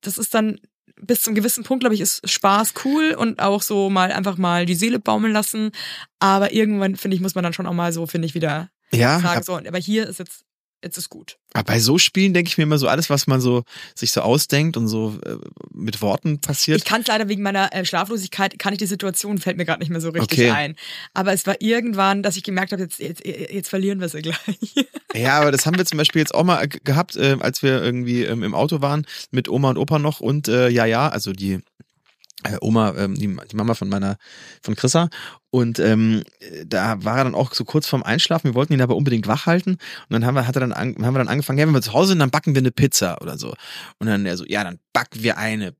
das ist dann bis zum gewissen Punkt, glaube ich, ist Spaß cool und auch so mal einfach mal die Seele baumeln lassen. Aber irgendwann, finde ich, muss man dann schon auch mal so, finde ich, wieder Ja, sagen, so, aber hier ist jetzt, jetzt ist gut. aber bei so Spielen denke ich mir immer so, alles, was man so sich so ausdenkt und so äh, mit Worten passiert. Ich kann es leider wegen meiner äh, Schlaflosigkeit, kann ich die Situation, fällt mir gerade nicht mehr so richtig Okay. ein. Aber es war irgendwann, dass ich gemerkt habe, jetzt, jetzt, jetzt verlieren wir sie gleich. *laughs* Ja, aber das haben wir zum Beispiel jetzt auch mal äh, gehabt, äh, als wir irgendwie ähm, im Auto waren mit Oma und Opa noch und äh, ja, ja, also die Oma, ähm, die, die Mama von meiner, von Chrissa. Und ähm, äh, da war er dann auch so kurz vorm Einschlafen. Wir wollten ihn aber unbedingt wach halten. Und dann haben wir, hat er dann, an, haben wir dann angefangen, ja, wenn wir zu Hause sind, dann backen wir eine Pizza oder so. Und dann er so, ja, dann backen wir eine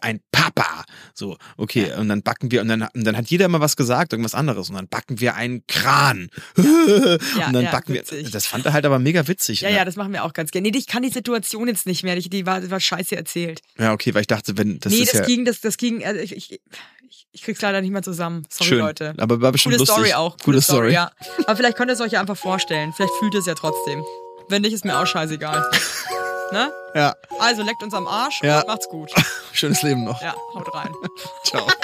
ein Papa. So, okay. Und dann backen wir, und dann, und dann hat jeder immer was gesagt, irgendwas anderes. Und dann backen wir einen Kran. *laughs* und dann ja, backen witzig. wir. Das fand er halt aber mega witzig. Ja, ne? ja, das machen wir auch ganz gerne. Nee, ich kann die Situation jetzt nicht mehr. Die, die war, war scheiße erzählt. Ja, okay, weil ich dachte, wenn das nee, ist das ja ging, das, das ging, also ich, ich, ich, ich krieg's leider nicht mehr zusammen. Sorry, schön, Leute. aber war bestimmt Coole lustig. Story auch. Coole Story. ja. Aber vielleicht könnt ihr es euch ja einfach vorstellen. Vielleicht fühlt ihr es ja trotzdem. Wenn nicht, ist mir auch scheißegal. *laughs* ne? Ja, Also leckt uns am Arsch Ja. und macht's gut. *laughs* schönes Leben noch. Ja, haut rein. *laughs* Ciao. *laughs*